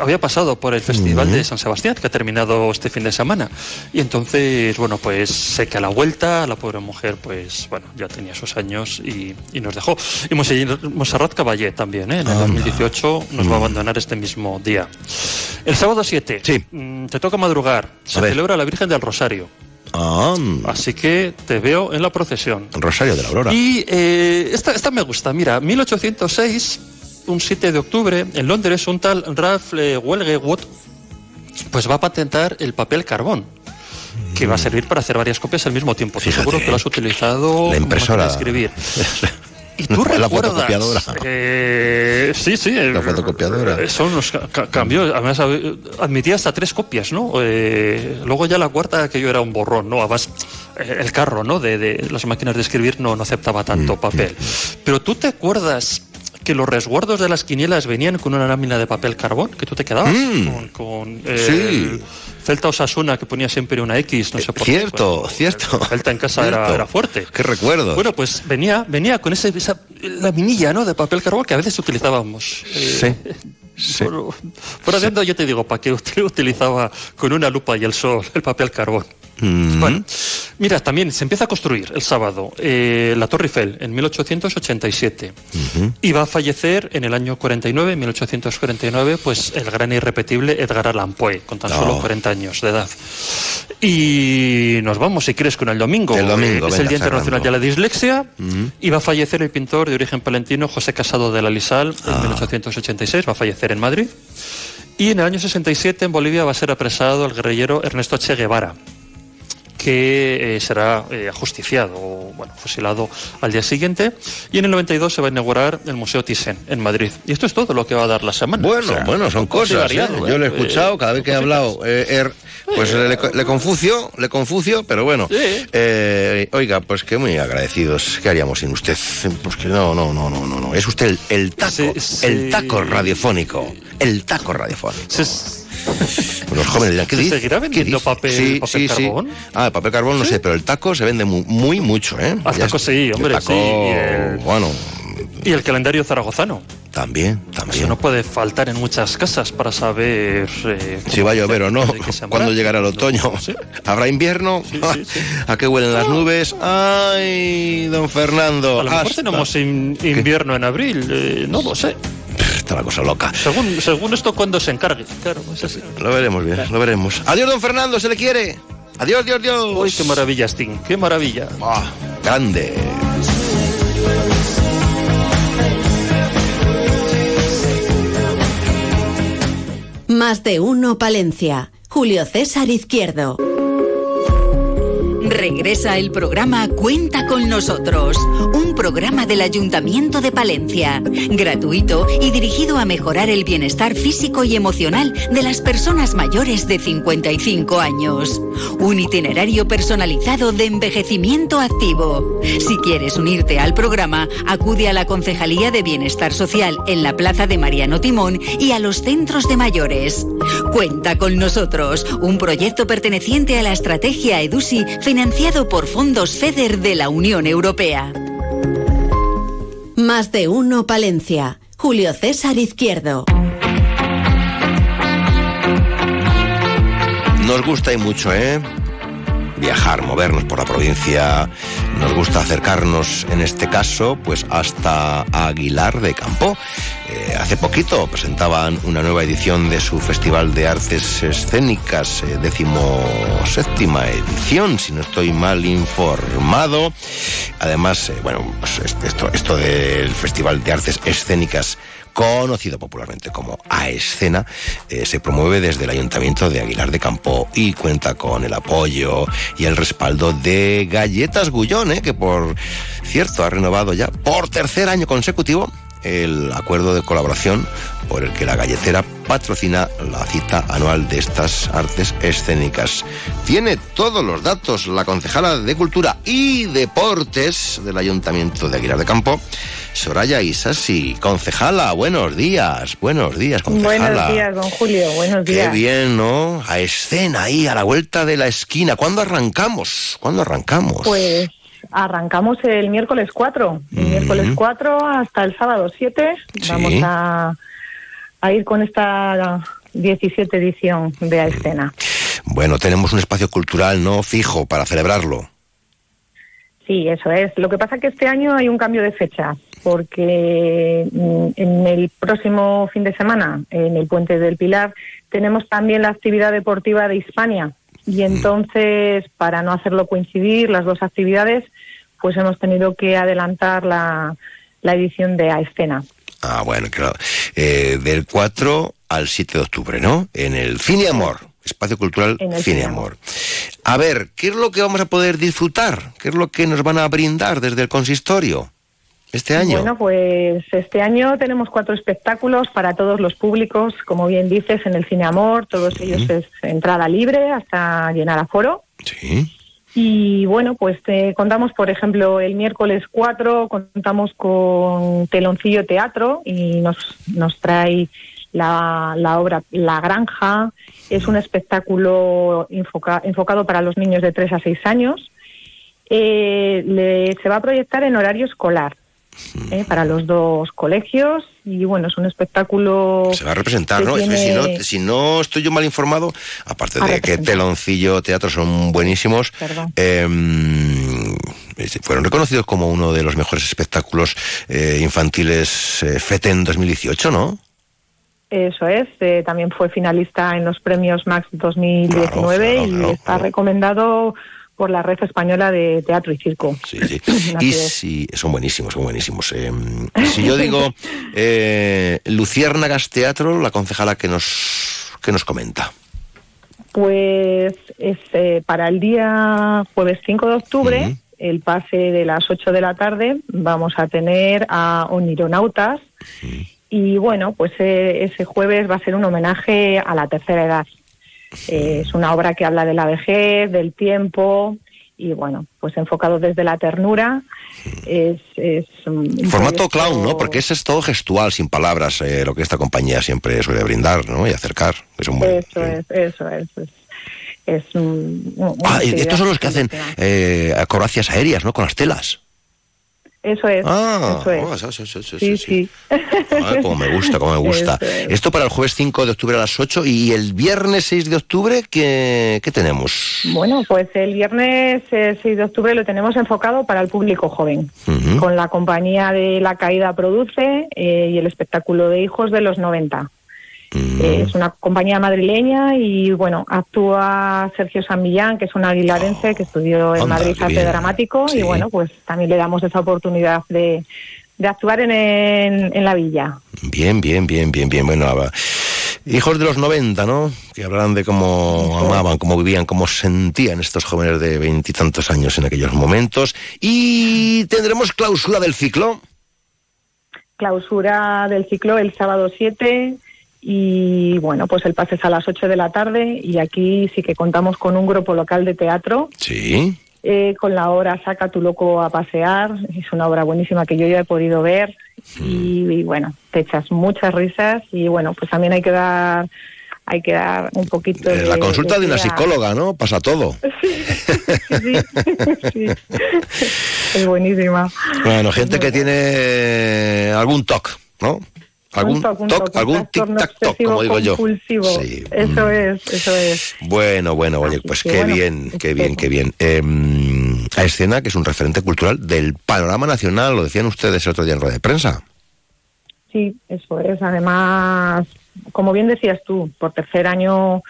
había pasado por el Festival de San Sebastián, que ha terminado este fin de semana. Y entonces, bueno, pues sé que a la vuelta, la pobre mujer, pues, bueno, ya tenía sus años y, y nos dejó. Y Monse- Monserrat Caballé también, ¿eh? en el Anda. 2018 nos va a abandonar este mismo día. El sábado 7, mm, te toca madrugar, se celebra la Virgen del Rosario. Ah, Así que te veo en la procesión. Rosario de la Aurora. Y eh, esta, esta me gusta. Mira, 1806, un 7 de octubre, en Londres, un tal Ralph eh, Welgewood pues va a patentar el papel carbón que va a servir para hacer varias copias al mismo tiempo. Estoy seguro que lo has utilizado La impresora. de escribir. Y tú La recuerdas, fotocopiadora. eh, sí, sí. La fotocopiadora. eh, Son los ca- ca- cambios. Además, eh, admitía hasta tres copias, ¿no? Eh, luego ya la cuarta, que yo era un borrón, ¿no? Además, eh, el carro, ¿no? De, de las máquinas de escribir no, no aceptaba tanto papel. Pero tú te acuerdas que los resguardos de las quinielas venían con una lámina de papel carbón, que tú te quedabas Mm. con, con, eh, Sí. el Celta Osasuna, que ponía siempre una X, no sé por qué. Cierto, cierto. El Celta en casa era, Cierto. era fuerte. Qué recuerdo. Bueno, pues venía, venía con ese, esa laminilla ¿no? de papel carbón que a veces utilizábamos. Eh, Sí. Por, por haciendo, yo te digo, para que usted utilizaba con una lupa y el sol el papel carbón. Mm. Bueno, mira, también se empieza a construir el sábado eh, la Torre Eiffel en 1887 y va a fallecer en el año 49, 1849, pues el gran e irrepetible Edgar Allan Poe, con tan No. solo 40 años de edad. Y nos vamos, si quieres, con el domingo. El domingo, Eh, es venga, el Día Internacional de la Dislexia y va a fallecer el pintor de origen palentino José Casado de la Lisal Ah. en 1886, va a fallecer en Madrid. Y en el año 67 en Bolivia va a ser apresado el guerrillero Ernesto Che Guevara que eh, será eh, ajusticiado o bueno, fusilado al día siguiente. Y en el 92 se va a inaugurar el Museo Thyssen en Madrid. Y esto es todo lo que va a dar la semana. Bueno, O sea, bueno, son cosas. ¿eh? variado, Yo lo he ¿eh? escuchado cada vez que he hablado. eh, er, pues le, le- le confucio, le confucio, pero bueno. Sí. Eh, oiga, pues que muy agradecidos. ¿Qué haríamos sin usted? Pues que no, no, no, no, no. no. Es usted el, el taco, Sí, sí. el taco radiofónico. El taco radiofónico. Los jóvenes ¿qué ¿Se dice? seguirá ¿Qué vendiendo papel- sí, papel sí, sí. carbón? Ah, el papel carbón no sé, pero el taco se vende muy, muy mucho, ¿eh? El Ya taco sí, hombre, el taco, sí, y el- Bueno, Y el calendario zaragozano. también, también. Eso no puede faltar en muchas casas para saber eh, Si va a llover o no, de qué cuando llegará el otoño. ¿Habrá invierno? ¿A qué huelen las nubes? ¡Ay, don Fernando! A lo mejor hasta- tenemos in- invierno en abril, eh, no lo sé. Está la cosa loca. Según, según esto, cuando se encargue. Claro, es así. Lo veremos bien, lo veremos. Adiós, don Fernando, se le quiere. Adiós, Dios, Dios. Uy, qué maravilla, Sting, qué maravilla. Grande. Más de uno Palencia. Julio César Izquierdo. Regresa el programa Cuenta con nosotros, programa del Ayuntamiento de Palencia, gratuito y dirigido a mejorar el bienestar físico y emocional de las personas mayores de 55 años. Un itinerario personalizado de envejecimiento activo. Si quieres unirte al programa, acude a la Concejalía de Bienestar Social en la Plaza de Mariano Timón y a los centros de mayores. Cuenta con nosotros, un proyecto perteneciente a la estrategia EDUSI financiado por fondos FEDER de la Unión Europea. Más de uno Palencia. Julio César Izquierdo. Nos gusta y mucho, ¿eh? Viajar, movernos por la provincia. Nos gusta acercarnos, en este caso, pues hasta Aguilar de Campo. Eh, hace poquito presentaban una nueva edición de su Festival de Artes Escénicas, eh, edición, si no estoy mal informado. Además, eh, bueno, pues esto, esto del Festival de Artes Escénicas conocido popularmente como A Escena, eh, se promueve desde el Ayuntamiento de Aguilar de Campo y cuenta con el apoyo y el respaldo de Galletas Gullón, eh, que por cierto ha renovado ya por tercer año consecutivo el acuerdo de colaboración por el que la galletera patrocina la cita anual de estas artes escénicas. Tiene todos los datos la concejala de Cultura y Deportes del Ayuntamiento de Aguilar de Campo, Soraya Isasi. Concejala, buenos días, buenos días, concejala. Buenos días, don Julio, buenos días. Qué bien, ¿no? A escena ahí, a la vuelta de la esquina. ¿Cuándo arrancamos? ¿Cuándo arrancamos? Pues arrancamos el miércoles 4, el miércoles 4 hasta el sábado 7. Sí. Vamos a, a ir con esta 17 edición de A Escena. Bueno, tenemos un espacio cultural no fijo para celebrarlo. Sí, eso es. Lo que pasa es que este año hay un cambio de fecha, porque mm, en el próximo fin de semana, en el Puente del Pilar, tenemos también la actividad deportiva de Hispania. Y entonces, para no hacerlo coincidir las dos actividades, pues hemos tenido que adelantar la, la edición de A Escena. Ah, bueno, claro. Eh, del 4 al 7 de octubre, ¿no? En el Cine Amor, Espacio Cultural Cine Amor. A ver, ¿qué es lo que vamos a poder disfrutar? ¿Qué es lo que nos van a brindar desde el consistorio este año? Bueno, pues este año tenemos cuatro espectáculos para todos los públicos, como bien dices, en el Cine Amor, todos ellos es entrada libre hasta llenar aforo. Sí. Y bueno, pues contamos, por ejemplo, el miércoles 4 contamos con Teloncillo Teatro y nos, nos trae la, la obra La Granja. Es un espectáculo enfoca- enfocado para los niños de 3 a 6 años. Eh, le- se va a proyectar en horario escolar eh, para los dos colegios y bueno, es un espectáculo... Se va a representar, ¿no? Si no, si no estoy yo mal informado, aparte A de que. Teloncillo Teatro son buenísimos, eh, fueron reconocidos como uno de los mejores espectáculos eh, infantiles eh, FETEN 2018, ¿no? Eso es, eh, también fue finalista en los premios Max 2019 Claro, y claro, está recomendado por la Red Española de Teatro y Circo. Sí, sí. Y si, son buenísimos, son buenísimos. Eh, si yo digo eh, Luciérnagas Teatro, la concejala que nos, que nos comenta. Pues es eh, para el día jueves 5 de octubre, el pase de las 8 de la tarde, vamos a tener a Onironautas y bueno, pues eh, ese jueves va a ser un homenaje a la tercera edad. Eh, es una obra que habla de la vejez, del tiempo y bueno, pues enfocado desde la ternura. Es, es un un Formato proyecto- clown, ¿no? Porque ese es todo gestual, sin palabras, eh, lo que esta compañía siempre suele brindar, ¿no? Y acercar. Es un buen- Eso es, eso es. Es, es un- Ah, estos son los que hacen eh, acrobacias aéreas, ¿no? Con las telas. Eso es. Ah, eso es. oh, eso, eso, eso, eso, sí, sí. sí. Ay, como me gusta, como me gusta. Es. Esto para el jueves 5 de octubre a las 8 y el viernes 6 de octubre, ¿qué, qué tenemos? Bueno, pues el viernes eh, 6 de octubre lo tenemos enfocado para el público joven, con la compañía de La Caída Produce eh, y el espectáculo de Hijos de los 90. Eh, es una compañía madrileña y bueno, actúa Sergio San Millán, que es un aguilarense que estudió en Madrid arte dramático y bueno, pues también le damos esa oportunidad de, de actuar en, en, en la villa. Bien, bien, bien, bien, bien. Bueno, Hijos de los 90, ¿no? Que hablarán de cómo amaban, cómo vivían, cómo sentían estos jóvenes de veintitantos años en aquellos momentos. Y tendremos clausura del ciclo. Clausura del ciclo el sábado 7 y bueno, pues el pase es a las 8 de la tarde y aquí sí que contamos con un grupo local de teatro. Sí. Eh, con la obra Saca tu loco a pasear. Es una obra buenísima que yo ya he podido ver y, bueno, te echas muchas risas y bueno, pues también hay que dar hay que dar un poquito eh, La consulta de, una psicóloga, ¿no? Pasa todo. Sí, sí, Es buenísima. Bueno, gente que tiene algún TOC, ¿no? Algún toc, algún tic tac toc, como digo yo. Sí. Eso mm. es, eso es. Bueno, bueno, oye, pues qué bien, qué bien, qué bien. Eh, a escena que es un referente cultural del panorama nacional, lo decían ustedes el otro día en rueda de prensa. Sí, eso es. Además, como bien decías tú, por tercer año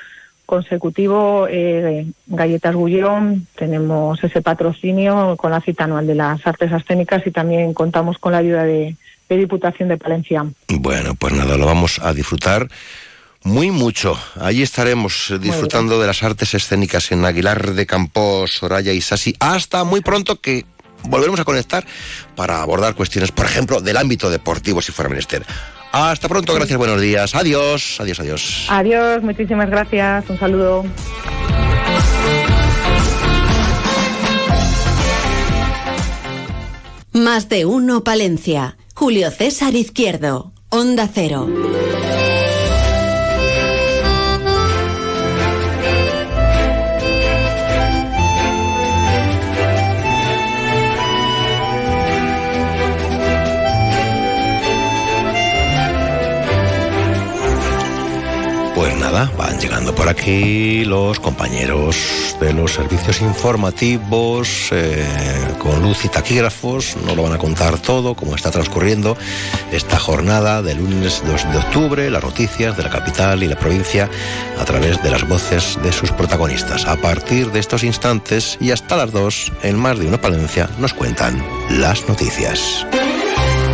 consecutivo, eh, Galletas Gullón, tenemos ese patrocinio con la cita anual de las artes escénicas y también contamos con la ayuda de, de Diputación de Palencia. Bueno, pues nada, lo vamos a disfrutar muy mucho. Allí estaremos disfrutando de las artes escénicas en Aguilar de Campos, Soraya y Sasi. Hasta muy pronto que volveremos a conectar para abordar cuestiones, por ejemplo, del ámbito deportivo, si fuera menester. Hasta pronto, gracias, buenos días. Adiós, adiós, adiós. Adiós, muchísimas gracias. Un saludo. Más de uno, Palencia. Julio César Izquierdo, Onda Cero. Van llegando por aquí los compañeros de los servicios informativos eh, con luz y taquígrafos. No lo van a contar todo, cómo está transcurriendo esta jornada del lunes 2 de octubre, las noticias de la capital y la provincia a través de las voces de sus protagonistas. A partir de estos instantes y hasta las 2, en más de una Palencia, nos cuentan las noticias.